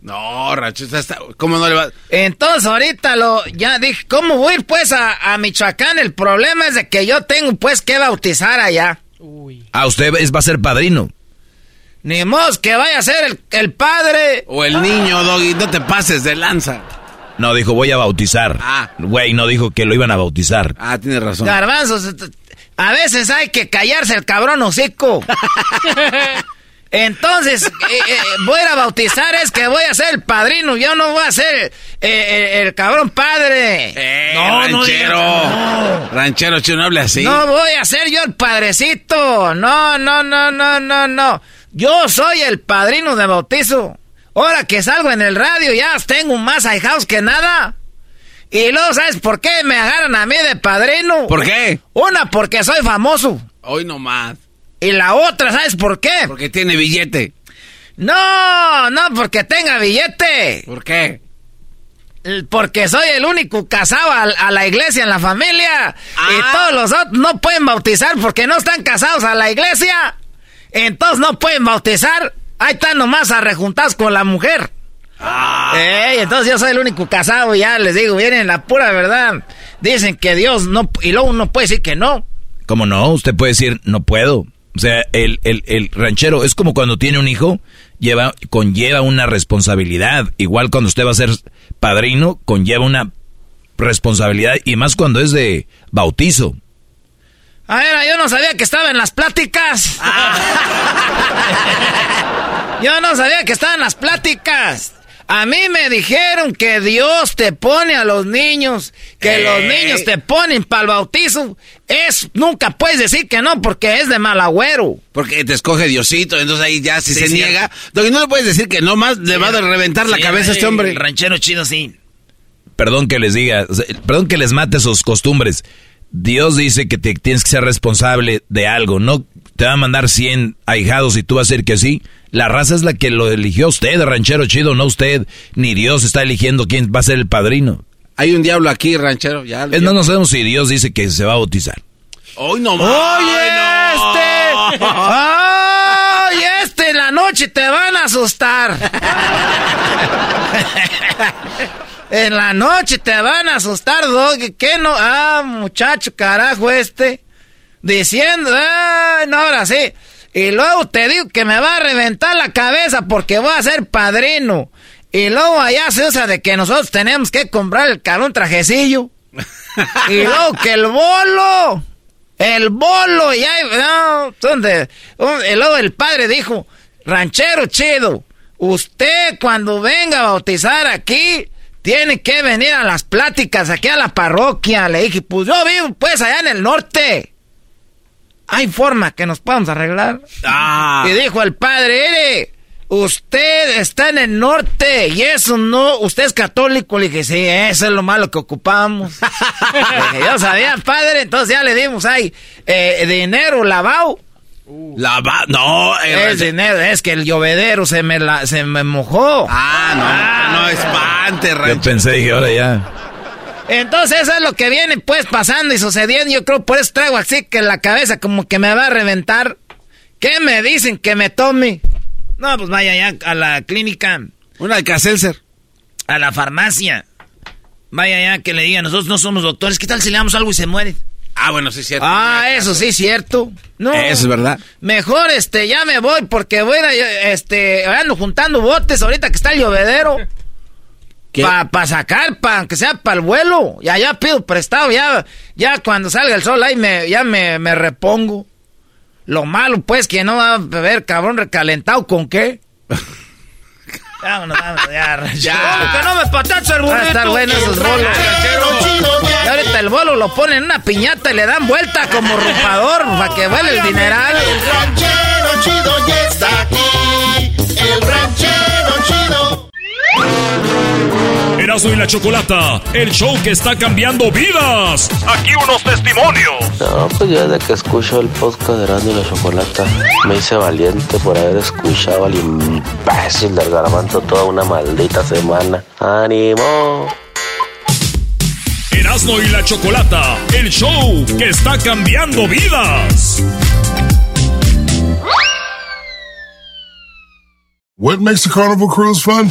No, está- ¿cómo no le va? Entonces ahorita lo, ya dije, ¿cómo voy a ir pues a, a Michoacán? El problema es de que yo tengo pues que bautizar allá. Ah, usted es- va a ser padrino. Ni modo que vaya a ser el, el padre. O el niño, Doggy, no te pases de lanza. No, dijo voy a bautizar. Ah. Güey, no dijo que lo iban a bautizar. Ah, tienes razón. Garbanzos, a veces hay que callarse el cabrón hocico. Entonces, eh, eh, voy a bautizar, es que voy a ser el padrino, yo no voy a ser eh, el, el cabrón padre. Eh, no, no ranchero. no. Ranchero, chido, no hable así. No voy a ser yo el padrecito. No, no, no, no, no, no. Yo soy el padrino de bautizo. Ahora que salgo en el radio ya tengo más ahijados que nada. Y luego, ¿sabes por qué me agarran a mí de padrino? ¿Por qué? Una, porque soy famoso. Hoy no más. Y la otra, ¿sabes por qué? Porque tiene billete. No, no, porque tenga billete. ¿Por qué? Porque soy el único casado a, a la iglesia en la familia. Ah. Y todos los otros no pueden bautizar porque no están casados a la iglesia. Entonces no pueden bautizar. Ahí están nomás arrejuntados con la mujer. Ah. Ey, entonces yo soy el único casado y ya les digo, vienen la pura verdad. Dicen que Dios no... Y luego uno puede decir que no. ¿Cómo no? Usted puede decir, no puedo. O sea, el, el, el ranchero es como cuando tiene un hijo, lleva, conlleva una responsabilidad. Igual cuando usted va a ser padrino, conlleva una responsabilidad. Y más cuando es de bautizo. A ver, yo no sabía que estaba en las pláticas. yo no sabía que estaba en las pláticas. A mí me dijeron que Dios te pone a los niños, que los niños te ponen para el bautizo. Es, nunca puedes decir que no porque es de mal agüero. Porque te escoge Diosito, entonces ahí ya si se niega. no le puedes decir que no más le va a reventar la cabeza a este hombre. El ranchero chido, sí. Perdón que les diga, perdón que les mate sus costumbres. Dios dice que te tienes que ser responsable de algo, no te va a mandar 100 ahijados y tú vas a decir que sí. La raza es la que lo eligió usted, ranchero chido, no usted, ni Dios está eligiendo quién va a ser el padrino. Hay un diablo aquí, ranchero, ya. Es, no, no sabemos si Dios dice que se va a bautizar. Hoy no ¡Oye, este! ¡Ay, este! En la noche te van a asustar. En la noche te van a asustar, Doggy. ¿Qué no? Ah, muchacho, carajo, este. Diciendo, ah, no, ahora sí. Y luego te digo que me va a reventar la cabeza porque voy a ser padrino. Y luego allá se usa de que nosotros tenemos que comprar el carón trajecillo. y luego que el bolo. El bolo. Y ahí, no, ¿dónde? Y luego el padre dijo, ranchero chido, usted cuando venga a bautizar aquí tiene que venir a las pláticas aquí a la parroquia. Le dije, pues yo vivo pues allá en el norte. Hay forma que nos podamos arreglar. Ah. Y dijo el padre, mire, usted está en el norte y eso no, usted es católico. Le dije, sí, eso es lo malo que ocupamos. yo sabía, padre, entonces ya le dimos ahí eh, dinero lavado la va no, es dinero, es que el llovedero se me la, se me mojó. Ah, no, ah, no espante, Yo pensé, dije, ahora ya. Entonces eso es lo que viene pues pasando y sucediendo. Yo creo por eso traigo así que la cabeza como que me va a reventar. ¿Qué me dicen que me tome? No, pues vaya ya a la clínica. Una de A la farmacia. Vaya ya que le diga, nosotros no somos doctores. ¿Qué tal si le damos algo y se muere? Ah, bueno, sí cierto. Ah, eso sí es cierto. No. Eso es verdad. Mejor, este, ya me voy porque voy a, este, ando juntando botes ahorita que está el llovedero. Para pa sacar, para que sea para el vuelo. Ya, ya pido prestado, ya, ya cuando salga el sol ahí me, ya me, me repongo. Lo malo, pues, que no va a beber cabrón recalentado, ¿con qué? Vámonos, vámonos, ya, ya. Que no me patacho el burrito. Va a estar bueno esos bolos. Y ahorita el bolo lo ponen en una piñata y le dan vuelta como rompador para que vuele el dineral. El ranchero chido ya está aquí. El ranchero chido. Erasmo y la Chocolata, el show que está cambiando vidas. Aquí unos testimonios. No, pues yo desde que escucho el podcast de Erasmo y la Chocolata me hice valiente por haber escuchado al imbécil del garbanzo toda una maldita semana. ¡Ánimo! Erasmo y la Chocolata, el show que está cambiando vidas. What makes a carnival cruise fun?